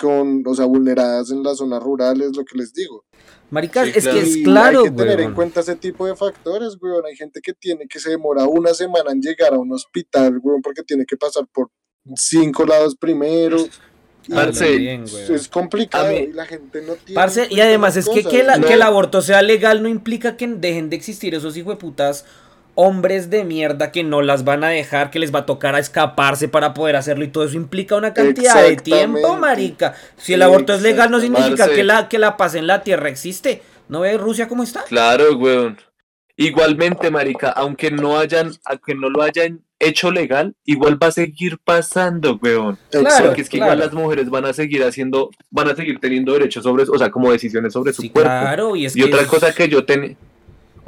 con, o sea, vulneradas en las zonas rurales, lo que les digo. Marica, Sí, es claro. que es claro, hay que tener en huevón. cuenta ese tipo de factores, weón. Hay gente que tiene que se demora una semana en llegar a un hospital, weón, porque tiene que pasar por cinco lados primero. Y A lo Parce, bien, es, complicado y la gente no tiene. Parce, en y además es que, que, la- No. que el aborto sea legal no implica que dejen de existir esos hijueputas hombres de mierda que no las van a dejar, que les va a tocar a escaparse para poder hacerlo y todo eso implica una cantidad de tiempo, marica. Si el aborto es legal no significa que la, que la paz en la tierra existe. ¿No ve Rusia cómo está? Claro, weón. Igualmente, marica, aunque no hayan, aunque no lo hayan hecho legal, igual va a seguir pasando, weón. Claro, Porque es que claro. igual las mujeres van a seguir haciendo, van a seguir teniendo derechos sobre, o sea, como decisiones sobre su cuerpo. claro, y es Y que otra es- cosa que yo tenía,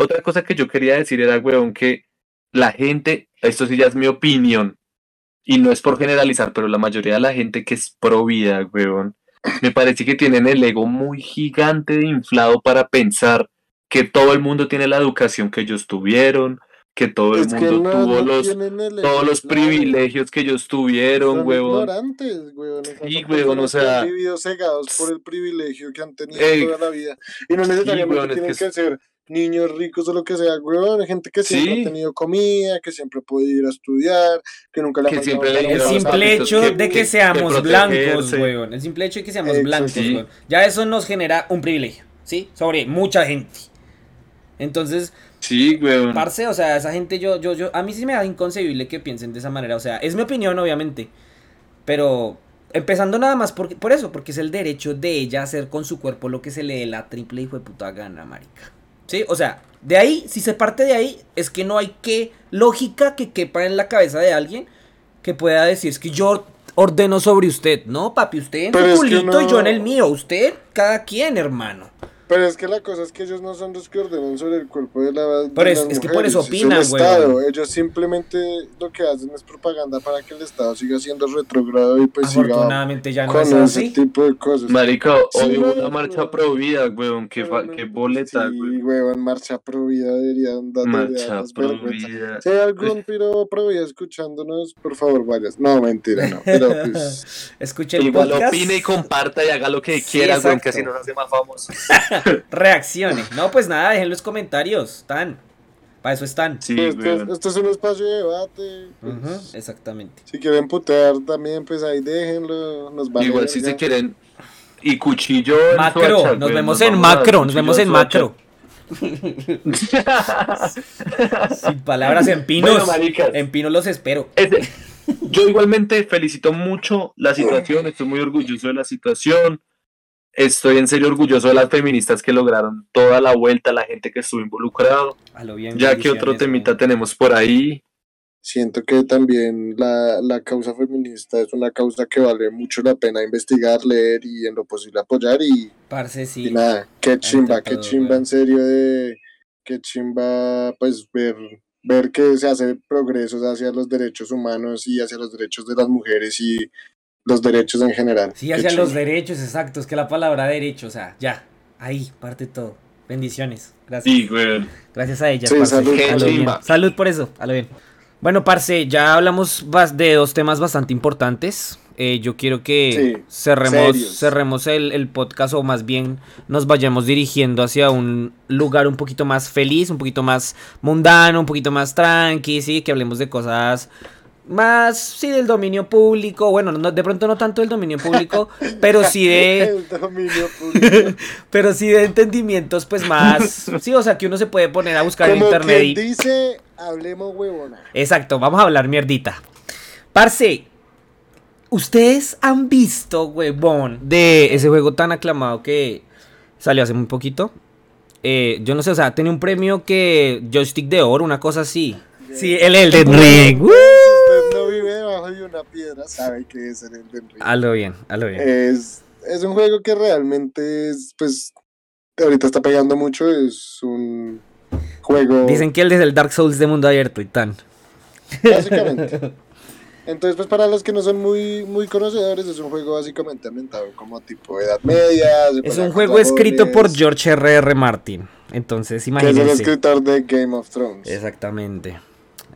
otra cosa que yo quería decir era, weón, que la gente, esto sí ya es mi opinión, y no es por generalizar, pero la mayoría de la gente que es pro vida, weón, me parece que tienen el ego muy gigante de inflado para pensar que todo el mundo tiene la educación que ellos tuvieron, que todo el Es mundo no- tuvo no los el todos los privilegios que ellos tuvieron, Son huevón. ignorantes, weón. Esas Sí, huevón, o que han sea- vivido cegados por el privilegio que han tenido Ey. toda la vida. Y no necesariamente huevón, es tienen que ser niños ricos o lo que sea, weón. Gente que siempre Sí. ha tenido comida, que siempre ha podido ir a estudiar, que nunca le ha Que siempre le. El simple hecho que- de que que- seamos que blancos, weón. El simple hecho de que seamos Exacto. blancos, Sí. weón. Ya eso nos genera un privilegio, ¿sí? Sobre mucha gente. Entonces, Sí, weón. parce, o sea, esa gente yo, yo, yo, a mí sí me da inconcebible que piensen de esa manera. O sea, es mi opinión, obviamente. Pero empezando nada más por, por eso, porque es el derecho de ella hacer con su cuerpo lo que se le dé la triple hijo de puta gana, marica. Sí, o sea, de ahí, si se parte de ahí, es que no hay que lógica que quepa en la cabeza de alguien que pueda decir, es que yo ordeno sobre usted. No, papi, usted en Pero su culito y yo en el mío. Usted, cada quien, hermano. Pero es que la cosa es que ellos no son los que ordenan sobre el cuerpo de, la, de Pero es- las es que por eso mujeres, opinan, es el. Ellos simplemente lo que hacen es propaganda para que el Estado siga siendo retrógrado y pues siga Afortunadamente ya no con es ese tipo de cosas. Marica, Sí, hoy hubo weón, una marcha pro vida, weón. Qué, qué boleta, sí, weón. weón, marcha pro vida deberían dar Marcha pro vida. Si hay algún piro pro vida escuchándonos, por favor vayas. No, mentira, no. Pero pues. Escuche el Igual podcast. opine y comparta y haga lo que Sí, quiera, exacto. que así nos hace más famosos. Reaccione. No, pues nada, dejen los comentarios. Están. Para eso están. Sí, esto, es, weón. esto es un espacio de debate. pues, exactamente. Si quieren putear también, pues ahí déjenlo. Nos vale Igual si se quieren. Y cuchillo. en Macro, nos vemos nos en macro, nos vemos en Suacha. macro. Sin palabras, en pinos. Bueno, en pinos los espero. Yo igualmente felicito mucho la situación, estoy muy orgulloso de la situación. Estoy en serio orgulloso de las feministas que lograron toda la vuelta, la gente que estuvo involucrado. A lo bien. Ya que otro temita tenemos por ahí. Siento que también la, la causa feminista es una causa que vale mucho la pena investigar, leer y en lo posible apoyar. Y, Parce, y sí. nada, qué chimba, qué chimba en serio de. Qué chimba, pues ver, ver que se hace progresos hacia los derechos humanos y hacia los derechos de las mujeres y los derechos en general. Sí, hacia los derechos, exacto. Es que la palabra derecho, o sea, ya. Ahí parte todo. Bendiciones. Gracias. Sí, weón. Gracias a ellas, Sí, salud, A lo salud. bien. Salud por eso, a lo bien. Bueno, parce, ya hablamos de dos temas bastante importantes. Eh, yo quiero que Sí, cerremos, serios. cerremos el, el podcast o más bien nos vayamos dirigiendo hacia un lugar un poquito más feliz, un poquito más mundano, un poquito más tranqui, sí, que hablemos de cosas más, sí, del dominio público. Bueno, no, de pronto no tanto del dominio público, pero sí de... El dominio público. Pero sí de entendimientos, pues más. Sí, o sea, que uno se puede poner a buscar en Como internet quien y. dice, hablemos huevona. Exacto, vamos a hablar mierdita. Parce, ¿ustedes han visto, huevón, de ese juego tan aclamado que salió hace muy poquito? Eh, yo no sé, o sea, tiene un premio que. Joystick de oro, una cosa así. Sí, el Elden Ring. ¡Woo! De una piedra, sabe que es el Elden Ring. Hazlo bien, hazlo bien. Es, es un juego que realmente es, pues, ahorita está pegando mucho, es un juego, Dicen que el es el Dark Souls de mundo abierto y tan. básicamente. Entonces, pues, para los que no son muy, muy conocedores, es un juego básicamente ambientado como tipo Edad Media. Es un juego escrito por George R.R. Martin. Entonces, Que es el imagínense. escritor de Game of Thrones. Exactamente.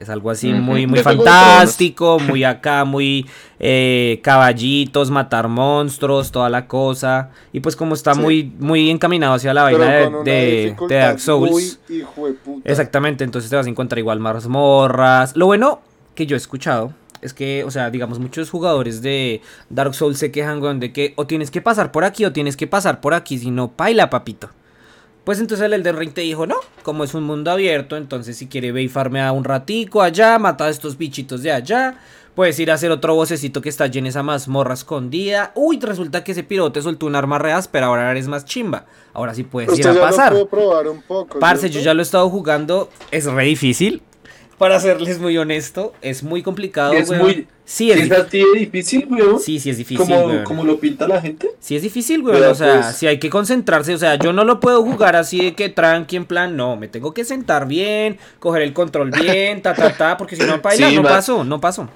Es algo así muy, muy fantástico, muy acá, muy eh, caballitos, matar monstruos, toda la cosa. Y pues como está Sí. muy, muy encaminado hacia la Pero vaina de, Dark Souls. Exactamente, entonces te vas a encontrar igual mazmorras. Lo bueno que yo he escuchado es que, o sea, digamos, muchos jugadores de Dark Souls se quejan, de que o tienes que pasar por aquí o tienes que pasar por aquí, si no, paila, papito. Pues entonces el Elden Ring te dijo, no, como es un mundo abierto, entonces si quiere ve y farmea un ratico allá, mata a estos bichitos de allá, puedes ir a hacer otro vocecito que está allí en esa mazmorra escondida. Uy, resulta que ese pirote soltó un arma re áspera, ahora eres más chimba. Ahora sí puedes ir a ya pasar. lo probar un poco. Parce, yo ya lo he estado jugando, es re difícil. Para serles muy honesto, es muy complicado, Es weón. muy- Sí, es, ¿Es dif- así de difícil, weón? sí, sí es difícil, como, weón. como lo pinta la gente. Sí es difícil, weón. O sea, pues. si hay que concentrarse. O sea, yo no lo puedo jugar así de que tranqui, en plan, no. Me tengo que sentar bien, coger el control bien, ta, ta, ta. Porque si no, paila, Sí, no ma- paso, no paso.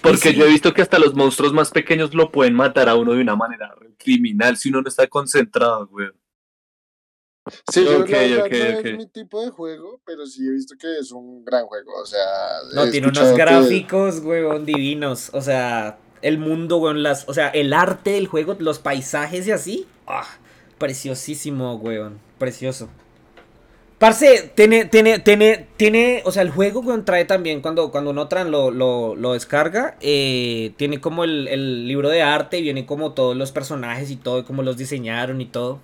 Porque sí. yo he visto que hasta los monstruos más pequeños lo pueden matar a uno de una manera criminal si uno no está concentrado, güey. Sí, yo Ok, la verdad ok, no es mi tipo de juego, pero sí he visto que es un gran juego. O sea, No, tiene unos que- gráficos, weón, divinos. O sea, el mundo, weón, las, o sea, el arte del juego, los paisajes y así. Ah, preciosísimo, weón. Precioso. Parce, tiene, tiene, tiene, tiene, o sea, el juego, weón, trae también, cuando, cuando uno tran lo, lo, lo descarga, eh, tiene como el, el libro de arte, viene como todos los personajes y todo, y cómo los diseñaron y todo.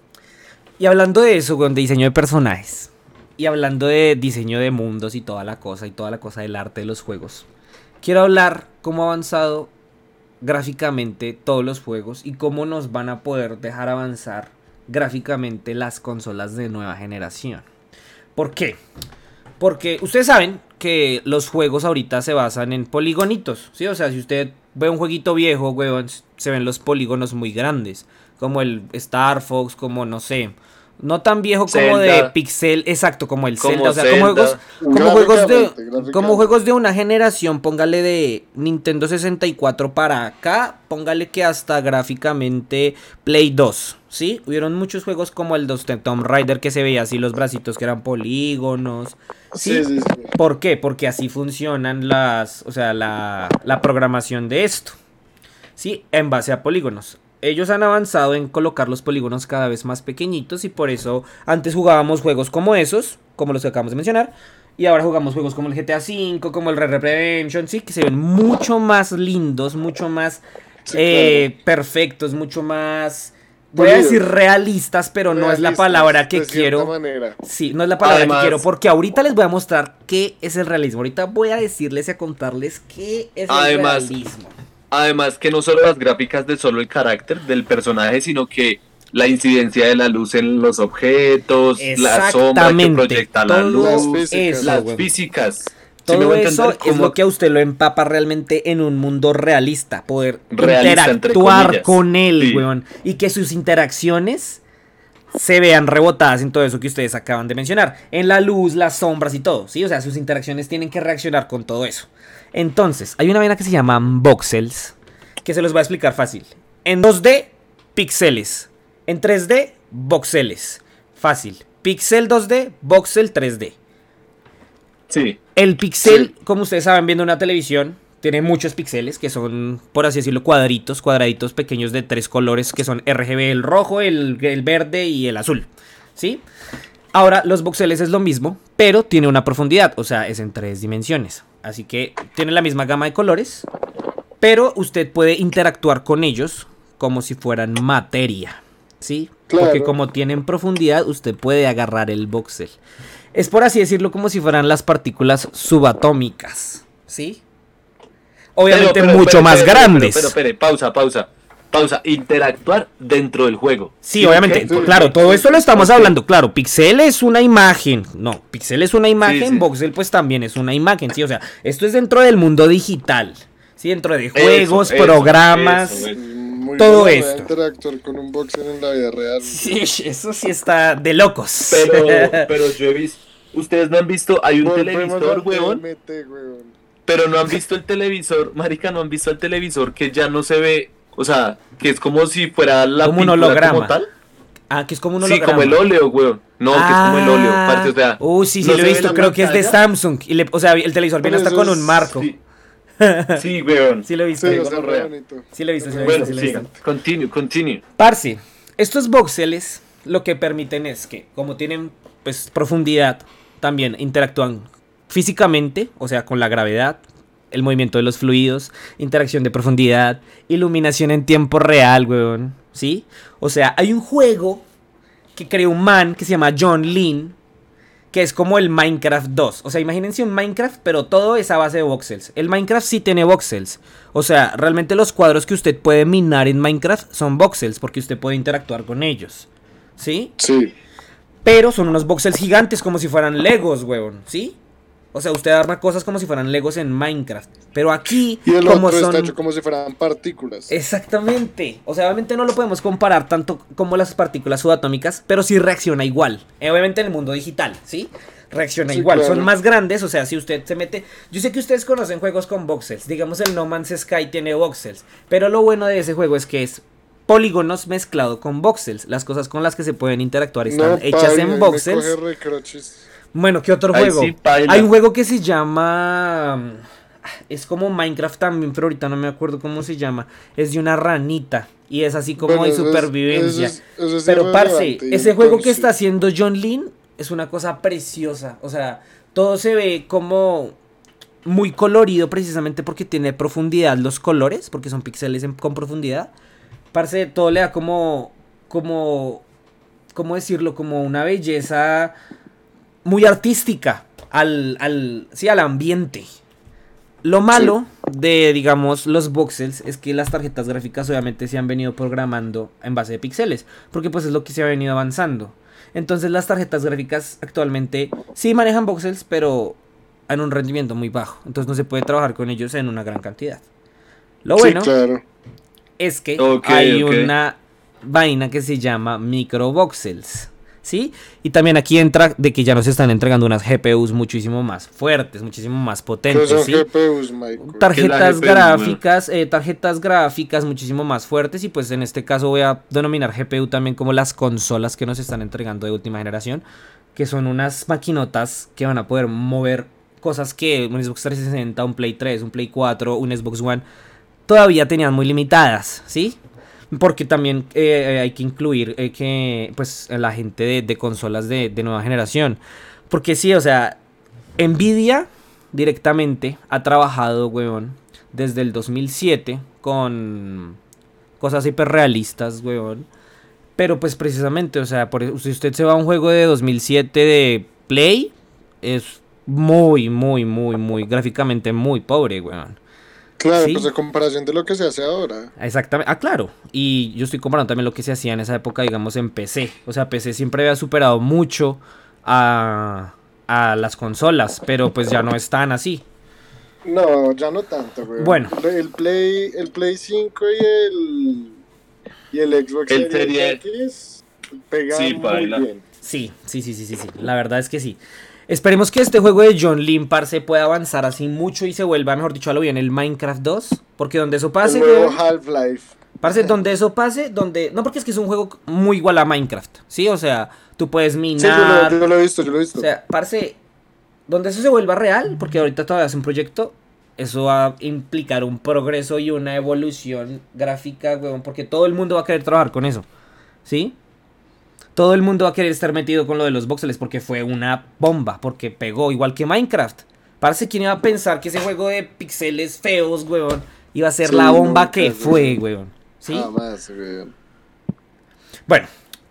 Y hablando de eso, de diseño de personajes. Y hablando de diseño de mundos y toda la cosa, y toda la cosa del arte de los juegos. Quiero hablar cómo ha avanzado gráficamente todos los juegos y cómo nos van a poder dejar avanzar gráficamente las consolas de nueva generación. ¿Por qué? Porque ustedes saben que los juegos ahorita se basan en poligonitos, ¿sí? O sea, si usted ve un jueguito viejo, se ven los polígonos muy grandes. Como el Star Fox, como no sé. No tan viejo como de pixel, exacto, como el Como Zelda. O sea, como juegos, como juegos de, como juegos de una generación, póngale de Nintendo 64 para acá, póngale que hasta gráficamente Play 2, ¿sí? Hubieron muchos juegos como el de Tomb Raider que se veía así los bracitos que eran polígonos. Sí, sí, sí. ¿Por qué? Porque así funcionan las, o sea, la, la programación de esto. ¿Sí? En base a polígonos. Ellos han avanzado en colocar los polígonos cada vez más pequeñitos y por eso antes jugábamos juegos como esos, como los que acabamos de mencionar, y ahora jugamos juegos como el GTA V, como el Red Dead Redemption, sí, que se ven mucho más lindos, mucho más Sí, eh, perfectos, mucho más, voy a decir realistas, pero no es la palabra que de quiero. manera. Sí, no es la palabra Además- que quiero, porque ahorita les voy a mostrar qué es el realismo. Ahorita voy a decirles y a contarles qué es Además- el realismo. Además que no solo las gráficas de solo el carácter del personaje, sino que la incidencia de la luz en los objetos, la sombra que proyecta la luz, Las físicas. eso, las físicas. ¿Sí me Todo eso entender? es lo que a usted lo empapa realmente en un mundo realista. Poder Realista, interactuar con él, Sí. weón. Y que sus interacciones se vean rebotadas en todo eso que ustedes acaban de mencionar. En la luz, las sombras y todo, ¿sí? O sea, sus interacciones tienen que reaccionar con todo eso. Entonces, hay una vaina que se llama voxels, que se los va a explicar fácil. En 2D, píxeles. En 3D, voxeles. Fácil. Pixel 2D, voxel 3D. Sí, El pixel, Sí. como ustedes saben viendo una televisión, tiene muchos píxeles que son, por así decirlo, cuadritos, cuadraditos pequeños de tres colores que son RGB, el rojo, el, el verde y el azul. ¿Sí? Ahora, los voxeles es lo mismo, pero tiene una profundidad, o sea, es en tres dimensiones. Así que tiene la misma gama de colores, pero usted puede interactuar con ellos como si fueran materia. ¿Sí? Porque como tienen profundidad, usted puede agarrar el voxel. Es por así decirlo como si fueran las partículas subatómicas. ¿Sí? Obviamente Pero, pero, mucho pero, más grandes. Pero, pero, pero, pausa, pausa. Pausa. Interactuar dentro del juego. Sí, obviamente. Claro, todo esto lo estamos hablando. Claro, Pixel es una imagen. No, Pixel es una imagen. sí. Voxel pues también es una imagen. Sí, o sea, esto es dentro del mundo digital. Sí, dentro de juegos, eso, programas. eso, eso. Muy Todo esto. interactuar con un boxer en la vida real. Sí, eso sí está de locos. Pero, pero yo he visto. Ustedes no han visto, hay un televisor, weón. pero no han visto el televisor, marica, no han visto el televisor que ya no se ve, o sea, que es como si fuera la Como un holograma. como tal. ah, que es como un Sí, holograma. como el óleo, weón. No, que es como el óleo, parce, o sea. Uh, sí, sí no lo he visto. Creo que es de. Samsung. Y le, o sea, el televisor viene hasta con un marco. Sí, Sí, sí weón. lo he visto. Sí, Sí, lo he visto, sí lo he Bueno, visto, sí lo he sí, visto. continue, continue. Parce, estos voxeles lo que permiten es que, como tienen pues profundidad, también interactúan físicamente, o sea, con la gravedad, el movimiento de los fluidos, interacción de profundidad, iluminación en tiempo real, weón. ¿Sí? O sea, hay un juego que creó un man que se llama John Lin, que es como el Minecraft 2. O sea, imagínense un Minecraft, pero todo es a base de voxels. El Minecraft sí tiene voxels. O sea, realmente los cuadros que usted puede minar en Minecraft son voxels, porque usted puede interactuar con ellos. ¿Sí? Sí. Pero son unos voxels gigantes como si fueran Legos, weón. ¿Sí? O sea, usted arma cosas como si fueran Legos en Minecraft. Pero aquí, Y el como otro son. está hecho como si fueran partículas. Exactamente. O sea, obviamente no lo podemos comparar tanto como las partículas subatómicas, pero sí reacciona igual. Eh, obviamente en el mundo digital, ¿sí? Reacciona Sí, igual. claro. Son más grandes, o sea, si usted se mete... Yo sé que ustedes conocen juegos con voxels. Digamos el No Man's Sky tiene voxels. Pero lo bueno de ese juego es que es polígonos mezclado con voxels. Las cosas con las que se pueden interactuar están No, hechas paila, en voxels. Bueno, ¿qué otro juego? sí. Hay un juego que se llama. Es como Minecraft también, pero ahorita no me acuerdo cómo se llama. Es de una ranita. Y es así como Bueno, de supervivencia. eso es- eso es pero, parce, ese juego que está haciendo John Lynn es una cosa preciosa. O sea, todo se ve como muy colorido precisamente porque tiene profundidad los colores, porque son píxeles con profundidad. Parce, todo le da como. como. ¿Cómo decirlo? Como una belleza muy artística al, al, sí, al ambiente. Lo malo de, digamos, los voxels es que las tarjetas gráficas obviamente se han venido programando en base de píxeles, porque pues es lo que se ha venido avanzando. Entonces las tarjetas gráficas actualmente sí manejan voxels, pero en un rendimiento muy bajo. Entonces no se puede trabajar con ellos en una gran cantidad. Lo bueno Sí, claro. es que hay una vaina que se llama microvoxels. ¿Sí? Y también aquí entra de que ya nos están entregando unas GPUs muchísimo más fuertes, muchísimo más ¿Qué potentes. son ¿sí? GPUs, Michael? Tarjetas GPU, gráficas, eh, tarjetas gráficas muchísimo más fuertes y pues en este caso voy a denominar GPU también como las consolas que nos están entregando de última generación, que son unas maquinotas que van a poder mover cosas que un Xbox 360, un Play 3, un Play 4, un Xbox One todavía tenían muy limitadas, ¿sí? Porque también eh, hay que incluir eh, que, pues, la gente de, consolas de, de nueva generación. Porque sí, o sea, Nvidia directamente ha trabajado, weón, desde el 2007 con cosas hiperrealistas, weón. Pero pues precisamente, o sea, por, e, si usted se va a un juego de 2007 de Play, es muy, muy, muy, muy, gráficamente muy pobre, weón. Claro, Sí. pues a comparación de lo que se hace ahora. Exactamente. Ah, claro. Y yo estoy comparando también lo que se hacía en esa época, digamos, en PC. O sea, PC siempre había superado mucho a, a las consolas, pero pues ya no es tan así. No, ya no tanto, güey. Bueno. El Play, el Play 5 y el y el Xbox El Series Serie- X pegan Sí, muy bien. Sí, sí, sí, sí, sí, sí. La verdad es que sí. Esperemos que este juego de John Lin se pueda avanzar así mucho y se vuelva, mejor dicho, a lo bien el Minecraft 2. Porque donde eso pase, Half-Life. Parce, donde eso pase, donde. No, porque es que es un juego muy igual a Minecraft. ¿Sí? O sea, tú puedes Sí, yo minar. lo, yo lo he visto, yo lo he visto. O sea, parce, donde eso se vuelva real, porque ahorita todavía es un proyecto, eso va a implicar un progreso y una evolución gráfica, weón, porque todo el mundo va a querer trabajar con eso. ¿Sí? Todo el mundo va a querer estar metido con lo de los voxeles porque fue una bomba, porque pegó igual que Minecraft. Parece quién iba a pensar que ese juego de pixeles feos, weón, iba a ser Sí, la bomba que weón. fue, weón. ¿Sí? Jamás, güey. Bueno,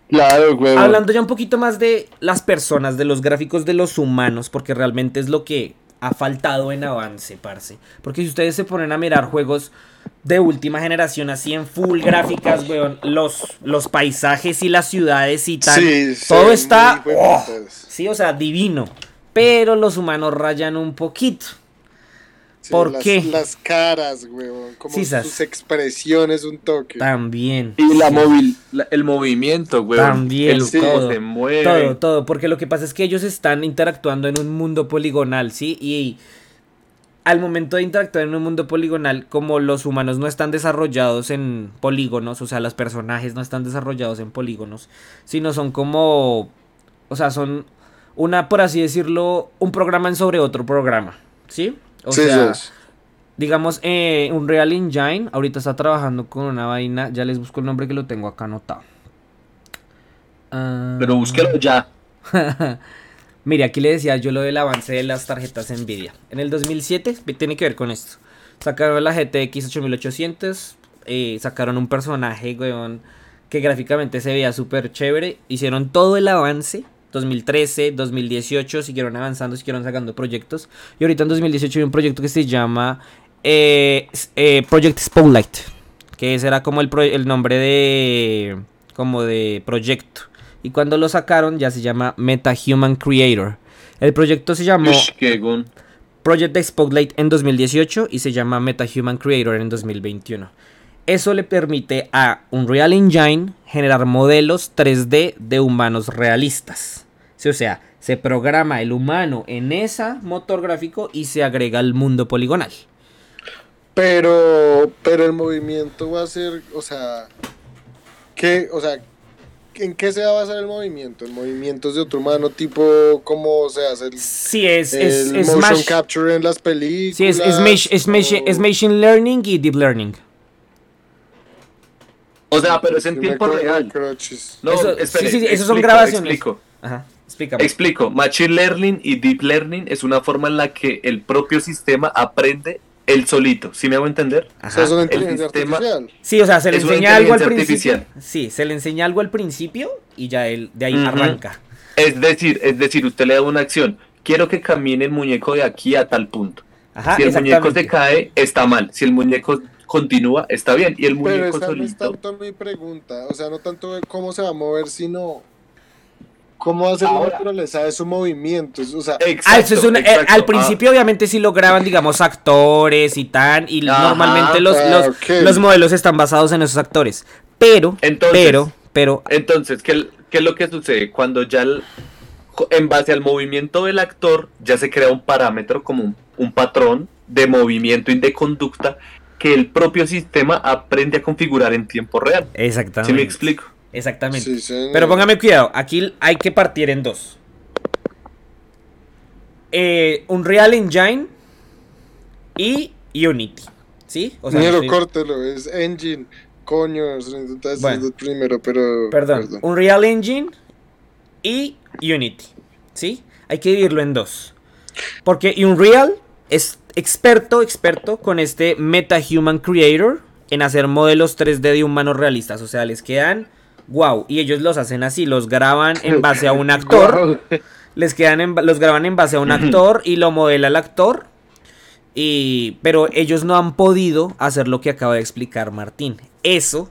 Claro, güey. Hablando ya un poquito más de las personas, de los gráficos de los humanos, porque realmente es lo que ha faltado en avance, parce. Porque si ustedes se ponen a mirar juegos de última generación así en full gráficas, weón, los, los paisajes y las ciudades y tal, Sí, todo está, oh, sí, o sea, divino. Pero los humanos rayan un poquito. Sí, ¿por las, qué? Las caras, güey. Como sus expresiones, un toque. También. Y la móvil, la- el movimiento, güey. También, el sí. cómo todo, se mueve. Todo, todo, porque lo que pasa es que ellos están interactuando en un mundo poligonal, ¿sí? Y al momento de interactuar en un mundo poligonal, como los humanos no están desarrollados en polígonos, o sea, los personajes no están desarrollados en polígonos, sino son como, o sea, son una, por así decirlo, un programa en sobre otro programa, ¿sí? O Sí, sea, sí. digamos, eh, un Real Engine ahorita está trabajando con una vaina, ya les busco el nombre que lo tengo acá anotado. Ah, Pero búsquelo ya. Mire, aquí le decía yo lo del avance de las tarjetas Nvidia. En el 2007 tiene que ver con esto. Sacaron la GTX 8800, eh, sacaron un personaje, weón, que gráficamente se veía súper chévere. Hicieron todo el avance. 2013, 2018, siguieron avanzando, siguieron sacando proyectos. Y ahorita en 2018 hay un proyecto que se llama eh, eh, Project Spotlight. Que ese era como el, pro- el nombre de... como de proyecto. Y cuando lo sacaron ya se llama MetaHuman Creator. El proyecto se llamó. Project Spotlight en 2018 y se llama MetaHuman Creator en 2021. Eso le permite a Unreal Engine generar modelos 3D de humanos realistas. Sí, o sea, se programa el humano en ese motor gráfico y se agrega al mundo poligonal. Pero, pero el movimiento va a ser, o sea, ¿qué, o sea, ¿en qué se va a basar el movimiento? ¿En movimientos de otro humano, tipo cómo se hace el, Sí, es, es, el es motion mash- capture en las películas? sí, es, es, mash- es es machine learning y deep learning. O sea, pero es en tiempo real. No, Eso- espere, sí, sí, sí, esos son explico, grabaciones. Explico. Ajá, explícame. Explico. Machine Learning y Deep Learning es una forma en la que el propio sistema aprende él solito. ¿Sí me hago entender? O sea, es Ajá. una El inteligencia sistema- artificial. Sí, o sea, se le Es enseña algo al inteligencia principio. Sí, se le enseña algo al principio y ya él de ahí arranca. Es decir, es decir, usted le da una acción. Quiero que camine el muñeco de aquí a tal punto. Ajá, si el muñeco se cae, está mal. Si el muñeco continúa, está bien. Y el Pero muñeco esa no es tanto mi pregunta, o sea, no tanto de cómo se va a mover, sino cómo ser la naturaleza de sus movimientos. O sea, Exacto, Ah, eso es una- eh, exacto. al principio obviamente sí lo graban, digamos, actores y tan, y Ajá. normalmente los, Ah, los, modelos están basados en esos actores. Pero, Entonces- pero, pero, Entonces, ¿qué, qué es lo que sucede? Cuando ya el- en base al movimiento del actor ya se crea un parámetro como un, un patrón de movimiento y de conducta que el propio sistema aprende a configurar en tiempo real. exactamente. ¿Sí me explico? Exactamente. sí. Pero póngame cuidado, aquí hay que partir en dos. Eh, Unreal Engine y Unity. ¿Sí? O sea, sí. córtelo, es Engine. Coño, se lo intenta decir Bueno. primero, pero. Perdón, Unreal Engine y Unity. ¿Sí? Hay que dividirlo en dos. Porque Unreal es experto, experto con este MetaHuman Creator en hacer modelos 3D de humanos realistas. O sea, les quedan wow. Y ellos los hacen así, los graban en base a un actor. Les quedan en, los graban en base a un actor y lo modela el actor. Y, pero ellos no han podido hacer lo que acaba de explicar Martín. Eso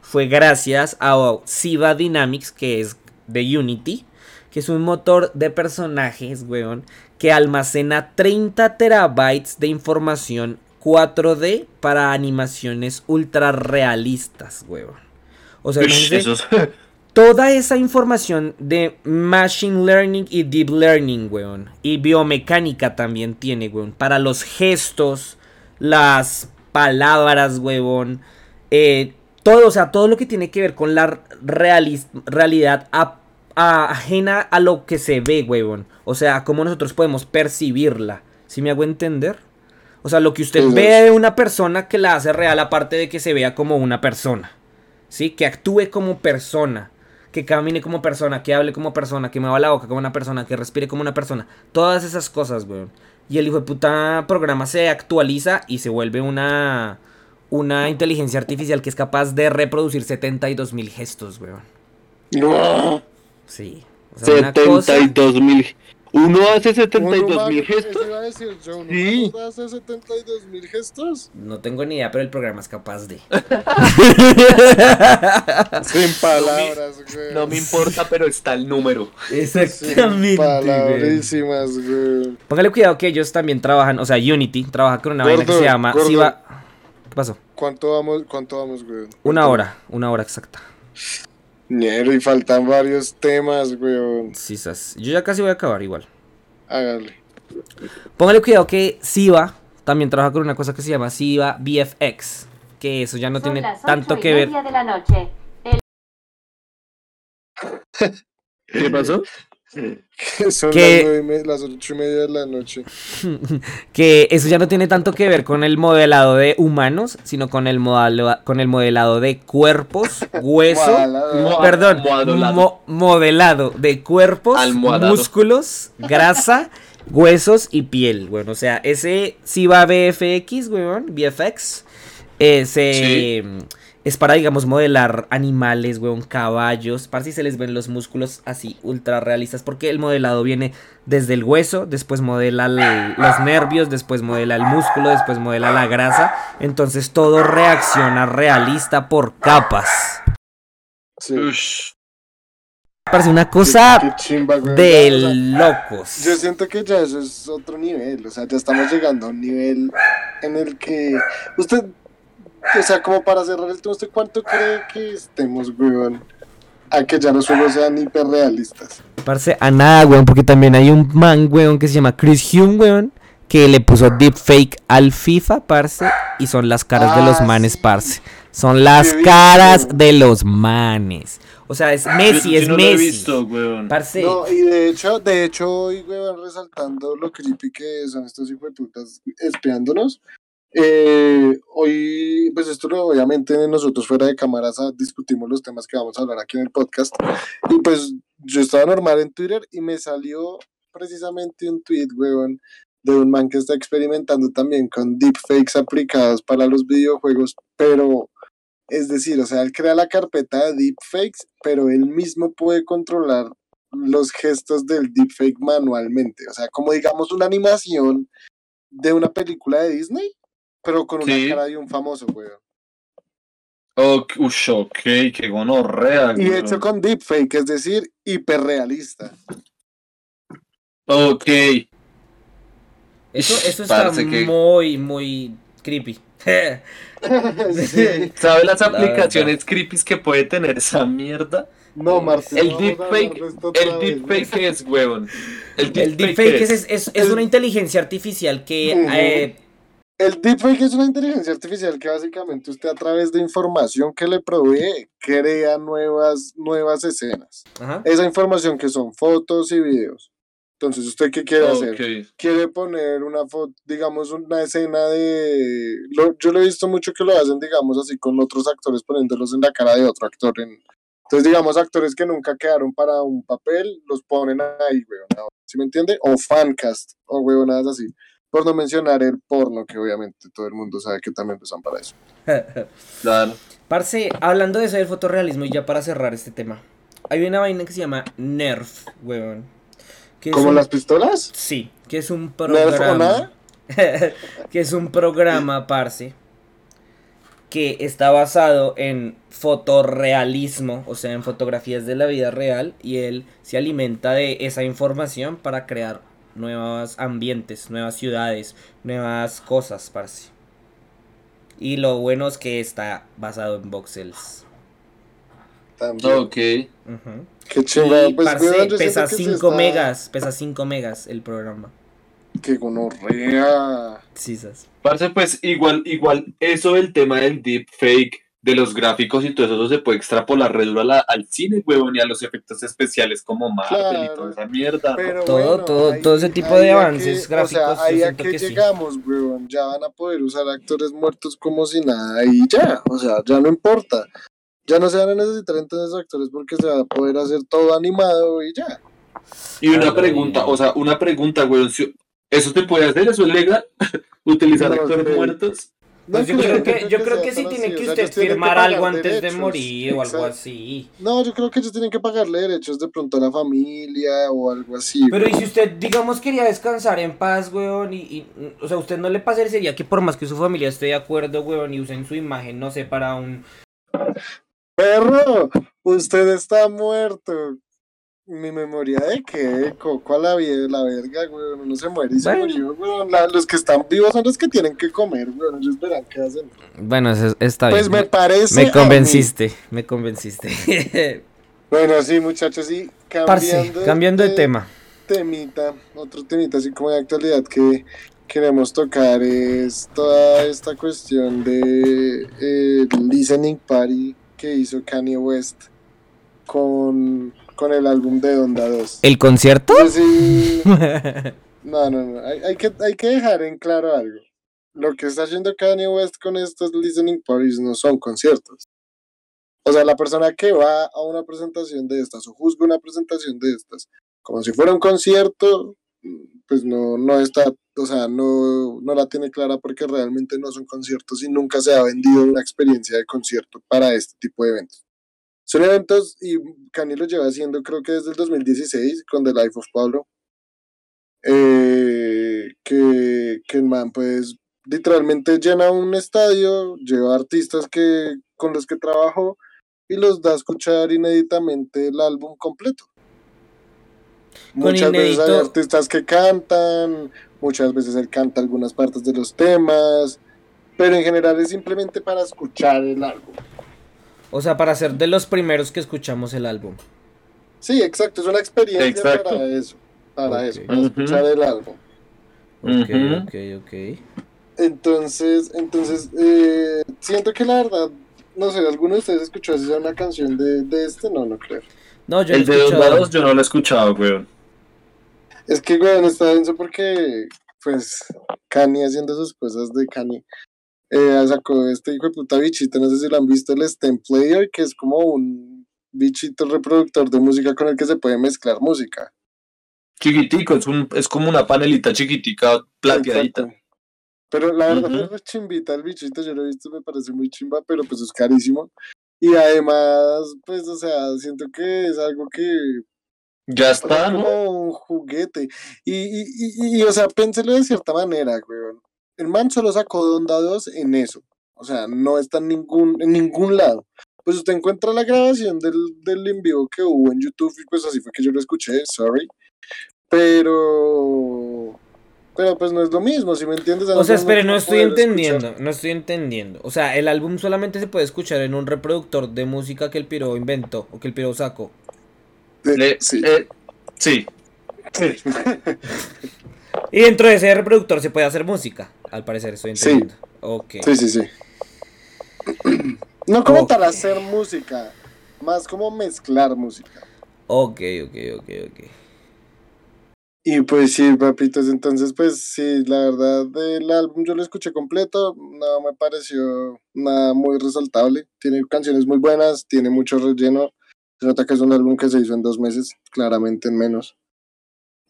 fue gracias a Siva Dynamics, que es de Unity, que es un motor de personajes, weón, que almacena 30 terabytes de información 4D para animaciones ultra realistas, weón. O sea, toda esa información de Machine Learning y Deep Learning, weón. Y biomecánica también tiene, weón. Para los gestos, las palabras, weón. eh, todo, o sea, todo lo que tiene que ver con la realidad a- a- ajena a lo que se ve, weón. O sea, cómo nosotros podemos percibirla. ¿Sí me hago entender? O sea, lo que usted sí. ve de una persona que la hace real, aparte de que se vea como una persona. ¿Sí? Que actúe como persona, que camine como persona, que hable como persona, que mueva la boca como una persona, que respire como una persona. Todas esas cosas, weón. Y el hijo de puta programa se actualiza y se vuelve una, una inteligencia artificial que es capaz de reproducir 72 mil gestos, weón. No. Sí. O sea, una cosa- 72 mil. Uno hace Uno 72 va- mil gestos. iba a decir yo, ¿no? Sí. ¿Uno hace 72 mil gestos? No tengo ni idea, pero el programa es capaz de. Sin palabras, güey. No me importa, pero está el número. Sin palabrísimas, güey. Póngale cuidado que ellos también trabajan, o sea, Unity trabaja con una vaina que se llama. Siva- ¿Qué pasó? ¿Cuánto vamos, cuánto vamos, güey? Una hora, una hora exacta. Ñero, y faltan varios temas, güey. Sí, sas. Yo ya casi voy a acabar igual. Hágale. Póngale cuidado que Siva también trabaja con una cosa que se llama Siva VFX. Que eso ya no Son tiene las tanto que ver. de la noche. El ¿Qué pasó? Son Que- las, nueve ocho y media de la noche. Que eso ya no tiene tanto que ver con el modelado de humanos, sino con el, modelo- con el modelado de cuerpos, hueso. Perdón, mo- modelado de cuerpos, Almohadado. músculos, grasa, huesos y piel, bueno, o sea, ese sí va VFX, weón, VFX, eh, se- Sí. Es para, digamos, modelar animales, weón, caballos, para si se les ven los músculos así ultra realistas, porque el modelado viene desde el hueso, después modela el- los nervios, después modela el músculo, después modela la grasa, entonces todo reacciona realista por capas. Sí. Ush. Parece una cosa Qué chimba, güey. de Ya, o sea, locos. Yo siento que ya eso es otro nivel, o sea, ya estamos llegando a un nivel en el que usted, o sea, como para cerrar el tema, ¿usted cuánto cree que estemos, weón, a que ya los juegos sean hiperrealistas? Parce, a nada, weón, porque también hay un man, weón, que se llama Chris Hume, weón, que le puso deepfake al FIFA, parce, y son las caras de los Ah, manes, sí. parce. Son las Qué caras visto. de los manes. O sea, es Messi, Yo- yo es no lo he Messi. visto, weón. Parce, No, y de hecho, de hecho, hoy, weón, resaltando lo creepy que son estos hijueputas espiándonos, eh, hoy, pues esto obviamente nosotros fuera de cámaras ah, discutimos los temas que vamos a hablar aquí en el podcast, y pues yo estaba normal en Twitter y me salió precisamente un tweet, weón, de un man que está experimentando también con deepfakes aplicados para los videojuegos, pero es decir, o sea, él crea la carpeta de deepfakes, pero él mismo puede controlar los gestos del deepfake manualmente. O sea, como digamos una animación de una película de Disney, pero con una Sí. cara de un famoso, weón. Ok, ush, ok, qué gonorrea, Y weón. hecho con deepfake, es decir, hiperrealista. Ok. eso, eso está que- muy, muy creepy. Sí. ¿Sabe las La aplicaciones creepy que puede tener esa mierda? No, Martín. El deepfake, el deepfake es, huevón. El deepfake, El deepfake es, es, es, una inteligencia artificial que eh, El deepfake es una inteligencia artificial que básicamente usted a través de información que le provee crea nuevas, nuevas escenas. ajá. Esa información que son fotos y videos. Entonces, ¿usted qué quiere hacer? Quiere poner una foto, digamos, una escena de... lo- yo lo he visto mucho que lo hacen, digamos, así con otros actores poniéndolos en la cara de otro actor. En, entonces, digamos, actores que nunca quedaron para un papel, los ponen ahí, weón. ¿Sí me entiende? O fancast, o huevonadas así. Por no mencionar el porno, que obviamente todo el mundo sabe que también usan para eso. Claro. Parce, hablando de eso del fotorrealismo y ya para cerrar este tema, hay una vaina que se llama Nerf, weón. que ¿Como un- las pistolas? Sí, que es un ¿Nerf o programa. nada? que es un programa, parce, que está basado en fotorrealismo, o sea, en fotografías de la vida real, y él se alimenta de esa información para crear nuevos ambientes, nuevas ciudades, nuevas cosas, parce. Y lo bueno es que está basado en voxels. También. Ok. Qué chingada. Pues, parce, pesa siento que sí 5 está- megas, pesa 5 megas el programa. Qué gonorrea. Sí. Parce, pues igual, igual, eso del tema del deepfake, de los gráficos y todo eso, eso se puede extrapolar re duro a la- al cine, huevón, y a los efectos especiales como Marvel y Claro. toda esa mierda. Pero Todo- bueno, todo- ahí- todo ese tipo de avances que- gráficos, O sea, ahí a que, que sí. llegamos, weón. Ya van a poder usar actores muertos como si nada y ya. O sea, ya no importa. Ya no se van a necesitar entonces actores porque se va a poder hacer todo animado y ya. Y una Claro, pregunta, y- o sea, una pregunta, weón, si- ¿eso se puede hacer? ¿Eso es legal? ¿Utilizar No actores sé. muertos? No Pues yo creo que, yo creo que sí tiene que usted firmar algo antes de morir o algo así. No, yo creo que ellos tienen que pagarle derechos de pronto a la familia o algo así. Pero y si usted, digamos, quería descansar en paz, weón, y, y, o sea, usted no le parecería que por más que su familia esté de acuerdo, weón, y usen su imagen, no sé, para un... Perro, usted está muerto. Mi memoria de qué, coco a la, la verga, weón. Uno se muere y se Bueno. murió. La- los que están vivos son los que tienen que comer, weón. Ellos verán qué hacen. Bueno, eso está Pues me parece. Me a mí. convenciste, me convenciste. Bueno, sí, muchachos, sí. Parce, Cambiando, cambiando de tema. Temita, otro temita así como de actualidad que queremos tocar es toda esta cuestión de eh, listening party que hizo Kanye West con, con el álbum de Donda 2. ¿El concierto? Yo sí- no, no, no. Hay, hay que, hay que dejar en claro algo. Lo que está haciendo Kanye West con estos listening parties no son conciertos. O sea, la persona que va a una presentación de estas o juzga una presentación de estas como si fuera un concierto, pues no, no está, o sea, no, no la tiene clara porque realmente no son conciertos y nunca se ha vendido una experiencia de concierto para este tipo de eventos. Son eventos y Kanye lo lleva haciendo creo que desde el 2016 con The Life of Pablo. eh, que, que el man pues literalmente llena un estadio, lleva artistas que, con los que trabajó y los da a escuchar inéditamente el álbum completo. Con Muchas veces hay inédito- artistas que cantan, muchas veces él canta algunas partes de los temas, pero en general es simplemente para escuchar el álbum. O sea, para ser de los primeros que escuchamos el álbum. Sí, exacto, es una experiencia Exacto. para eso, para eso, para escuchar el álbum. Ok, ok, ok. Entonces, entonces, eh, siento que la verdad, no sé, ¿alguno de ustedes escuchó así una canción de, de este? No, no creo. No, yo El no de dos escuchado. lados yo no lo he escuchado, weón. Es que, güey, está denso porque, pues, Kanye haciendo sus cosas de Kanye, eh, sacó este hijo de puta bichito, no sé si lo han visto, el Stem Player, que es como un bichito reproductor de música con el que se puede mezclar música. Chiquitico, es, un, es como una panelita chiquitica, plateadita. Exacto. Pero la verdad es chimbita el bichito, yo lo he visto, me parece muy chimba, pero pues es carísimo. Y además, pues, o sea, siento que es algo que Ya está, es ¿no? como un juguete. Y, y, y, y, o sea, pénselo de cierta manera, weón. El man solo sacó Donda 2 en eso. O sea, no está en ningún, en ningún lado. Pues usted encuentra la grabación del, del en vivo que hubo en YouTube y pues así fue que yo lo escuché, sorry. Pero... Pero pues no es lo mismo, si me entiendes. O sea, espere, no estoy escuchar. entendiendo, no estoy entendiendo. O sea, el álbum solamente se puede escuchar en un reproductor de música que el piro inventó o que el piro sacó. De- Le- sí. eh, sí. Y dentro de ese reproductor se puede hacer música, al parecer, estoy Sí. entendiendo. Ok. Sí, sí, sí. No como Ok. para hacer música, más como mezclar música. Ok, ok, ok, ok. Y pues sí, papitos, entonces pues sí, la verdad del álbum yo lo escuché completo, no me pareció nada muy resaltable, tiene canciones muy buenas, tiene mucho relleno, se nota que es un álbum que se hizo en dos meses, claramente en menos.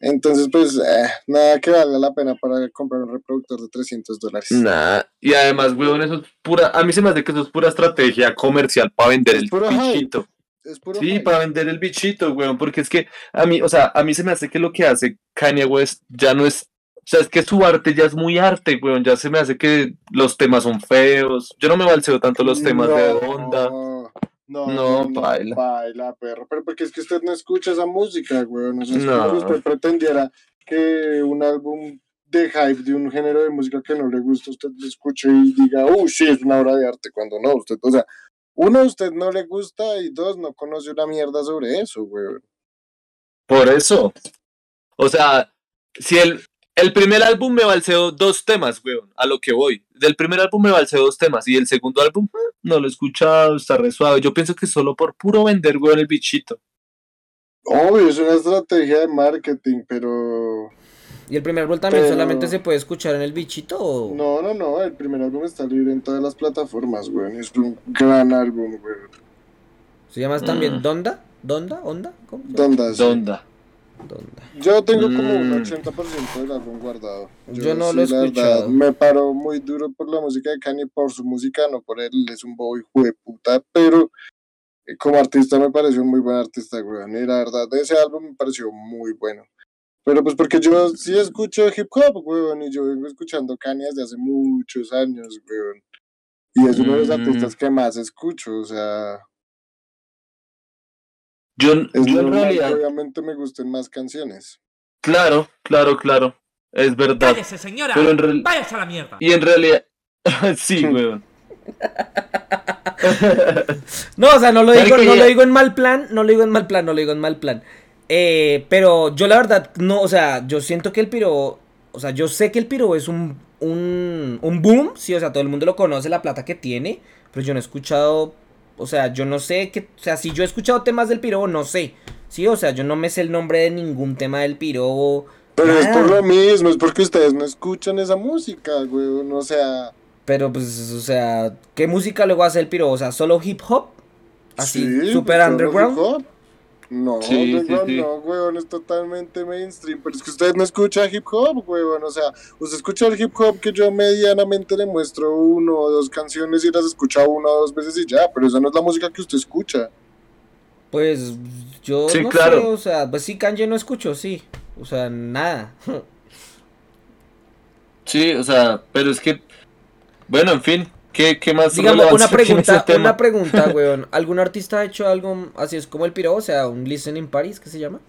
Entonces pues eh, nada que valga la pena para comprar un reproductor de 300 dólares. Nah. Y además, weón, eso es pura. A mí se me hace que eso es pura estrategia comercial para vender Es el hype. bichito. Es puro Sí, hype. para vender el bichito, weón. Porque es que a mí, o sea, a mí se me hace que lo que hace Kanye West ya no es. O sea, es que su arte ya es muy arte, weón. Ya se me hace que los temas son feos. Yo no me balseo tanto los temas de onda. No, No, baila. baila, perro. Pero porque es que usted no escucha esa música, güey. No sé, No. si usted pretendiera que un álbum de hype de un género de música que no le gusta, usted lo escuche y diga, uh, sí, es una obra de arte, cuando no, usted, o sea, uno, a usted no le gusta y dos, no conoce una mierda sobre eso, güey. Por eso. O sea, si el, el primer álbum me balseó dos temas, weón, a lo que voy. Del primer álbum me balseó dos temas y el segundo álbum eh, no lo he escuchado, está re suave. Yo pienso que solo por puro vender, weón, el bichito. Obvio, es una estrategia de marketing, pero... ¿Y el primer álbum también Pero- solamente se puede escuchar en el bichito o...? No, no, no, el primer álbum está libre en todas las plataformas, güey. Es un gran álbum, güey. ¿Se llama también Mm. Donda? ¿Donda? ¿Onda? ¿Cómo? ¿Dónde? sí. Donda. Yo tengo como un Mm. 80% del álbum guardado. Yo no lo he verdad, escuchado. me paro muy duro por la música de Kanye, por su música, no por él, es un bobo hijo de puta, pero eh, como artista me pareció un muy buen artista, weón. Y la verdad, de ese álbum me pareció muy bueno. Pero pues porque yo sí escucho hip hop, weón, y yo vengo escuchando Kanye desde hace muchos años, weón. Y es uno de los Mm. artistas que más escucho, o sea, Yo, es yo en realidad, obviamente me gusten más canciones. claro, claro, claro. Es verdad. ¡Cállese, señora! Pero en real- ¡Váyase a la mierda! Y en realidad, sí, weón. No, o sea, no lo digo, no ya- lo digo en mal plan, no lo digo en mal plan, no lo digo en mal plan. Eh, pero yo la verdad, no, o sea, yo siento que el piro, o sea, yo sé que el piro es un, un, un boom, sí, o sea, todo el mundo lo conoce, la plata que tiene, pero yo no he escuchado, o sea, yo no sé que, o sea, si yo he escuchado temas del piro, no sé, sí, o sea, yo no me sé el nombre de ningún tema del piro. Pero es por lo mismo, es porque ustedes no escuchan esa música, weón. O sea, Pero pues, o sea, ¿qué música luego hace el piro? O sea, solo hip hop, así, sí, super pues, underground. No, Sí, sí, underground sí. no, weón, es totalmente mainstream. Pero es que ustedes no escuchan hip hop, weón. O sea, usted escucha el hip hop que yo medianamente le muestro uno o dos canciones y las escucha una o dos veces y ya. Pero esa no es la música que usted escucha. Pues yo Sí, no claro. sé, o sea, pues sí, Kanye no escucho, sí. O sea, nada. Sí, o sea, pero es que, bueno, en fin, ¿Qué, qué más Digamos, una pregunta, una pregunta, weón. ¿Algún artista ha hecho algo así es como el piro? O sea, un listening Paris, ¿qué se llama?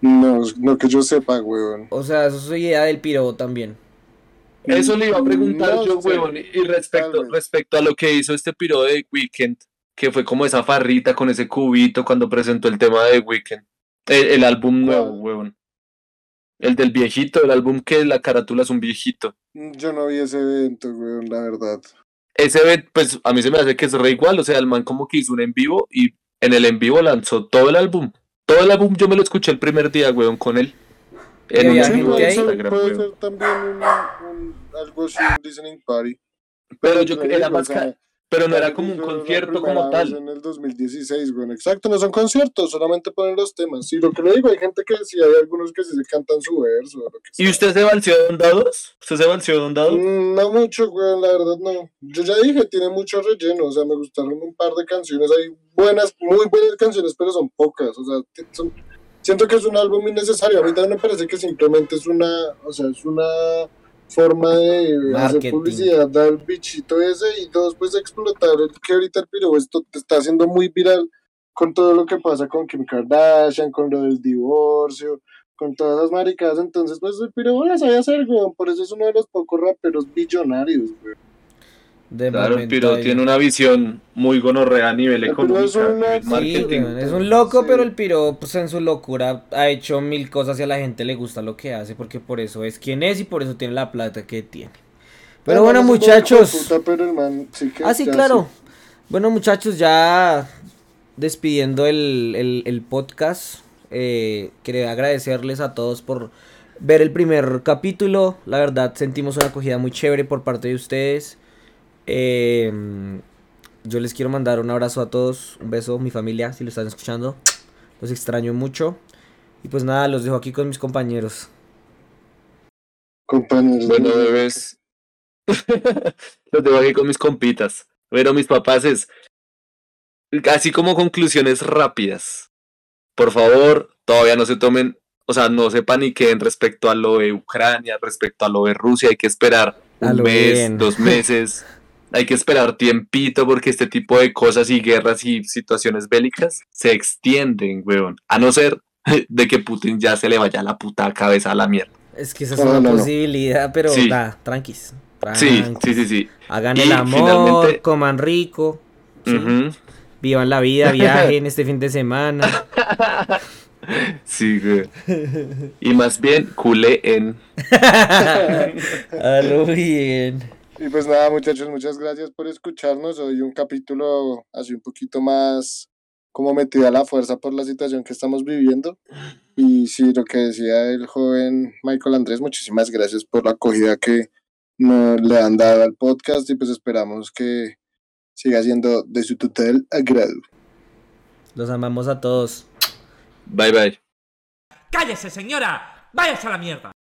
No, no que yo sepa, weón. O sea, eso es idea del piro también. Eso le iba a preguntar No yo, huevón. Y respecto, tal respecto a lo que hizo este piro de Weekend, que fue como esa farrita con ese cubito cuando presentó el tema de Weekend. El, el álbum nuevo, huevón. El del viejito, el álbum que la carátula es un viejito. Yo no vi ese evento, weón, la verdad. Ese, ve- pues a mí se me hace que es re igual. O sea, el man como que hizo un en vivo y en el en vivo lanzó todo el álbum. Todo el álbum yo me lo escuché el primer día, weón, con él. En ¿Y un había en gente vivo de ahí? Instagram, puede ser también un, un- algo así, un listening party. Pero yo te creo que era más ca- Pero no era como un concierto como tal. En el 2016, bueno, exacto, no son conciertos, solamente ponen los temas. Sí, lo que le digo, hay gente que sí, hay algunos que sí se cantan su verso. o Lo que ¿Y usted se balció de Ondados? ¿Usted se balció de Ondados? Mm, No mucho, güey, la verdad no. Yo ya dije, tiene mucho relleno, o sea, me gustaron un par de canciones, hay buenas, muy buenas canciones, pero son pocas, o sea, son- siento que es un álbum innecesario. A mí también me parece que simplemente es una, o sea, es una forma de hacer publicidad al bichito ese y dos, pues explotar el que ahorita el piro esto te está haciendo muy viral con todo lo que pasa con Kim Kardashian, con lo del divorcio, con todas las maricadas, entonces pues el piro la sabe hacer, weón, por eso es uno de los pocos raperos billonarios, weón. De Claro, momento pero ahí. tiene una visión muy gonorrea a nivel El económico, es Sí, un loco, Sí. pero el piro, pues en su locura, ha hecho mil cosas y a la gente le gusta lo que hace, porque por eso es quien es y por eso tiene la plata que tiene. Pero El bueno, muchachos. puta, pero el man sí que Ah, sí, claro. sí. Bueno, muchachos, ya despidiendo el, el- el podcast, eh, quería agradecerles a todos por ver el primer capítulo. La verdad, sentimos una acogida muy chévere por parte de ustedes. Eh, yo les quiero mandar un abrazo a todos, un beso, mi familia, si lo están escuchando. Los extraño mucho. Y pues nada, los dejo aquí con mis compañeros. Compañeros. Bueno, bebés. Los dejo aquí con mis compitas. Pero mis papás es. Así como conclusiones rápidas. Por favor, todavía no se tomen. O sea, no se paniquen respecto a lo de Ucrania, respecto a lo de Rusia. Hay que esperar un mes, bien. dos meses. Hay que esperar tiempito porque este tipo de cosas y guerras y situaciones bélicas se extienden, weón. A no ser de que Putin ya se le vaya la puta cabeza a la mierda. Es que esa es No, una no, no. posibilidad, pero Sí. nada, tranquis. Sí, tranquis. sí, sí, sí. Hagan Y el amor, finalmente- coman rico, vivan la vida, viajen este fin de semana. Sí, güey. Y más bien, culé en. A lo bien. Y pues nada, muchachos, muchas gracias por escucharnos. Hoy un capítulo así un poquito más como metido a la fuerza por la situación que estamos viviendo. Y sí, lo que decía el joven Michael Andrés, muchísimas gracias por la acogida que nos le han dado al podcast y pues esperamos que siga siendo de su total agrado. Los amamos a todos. Bye, bye. ¡Cállese, señora! ¡Váyase a la mierda!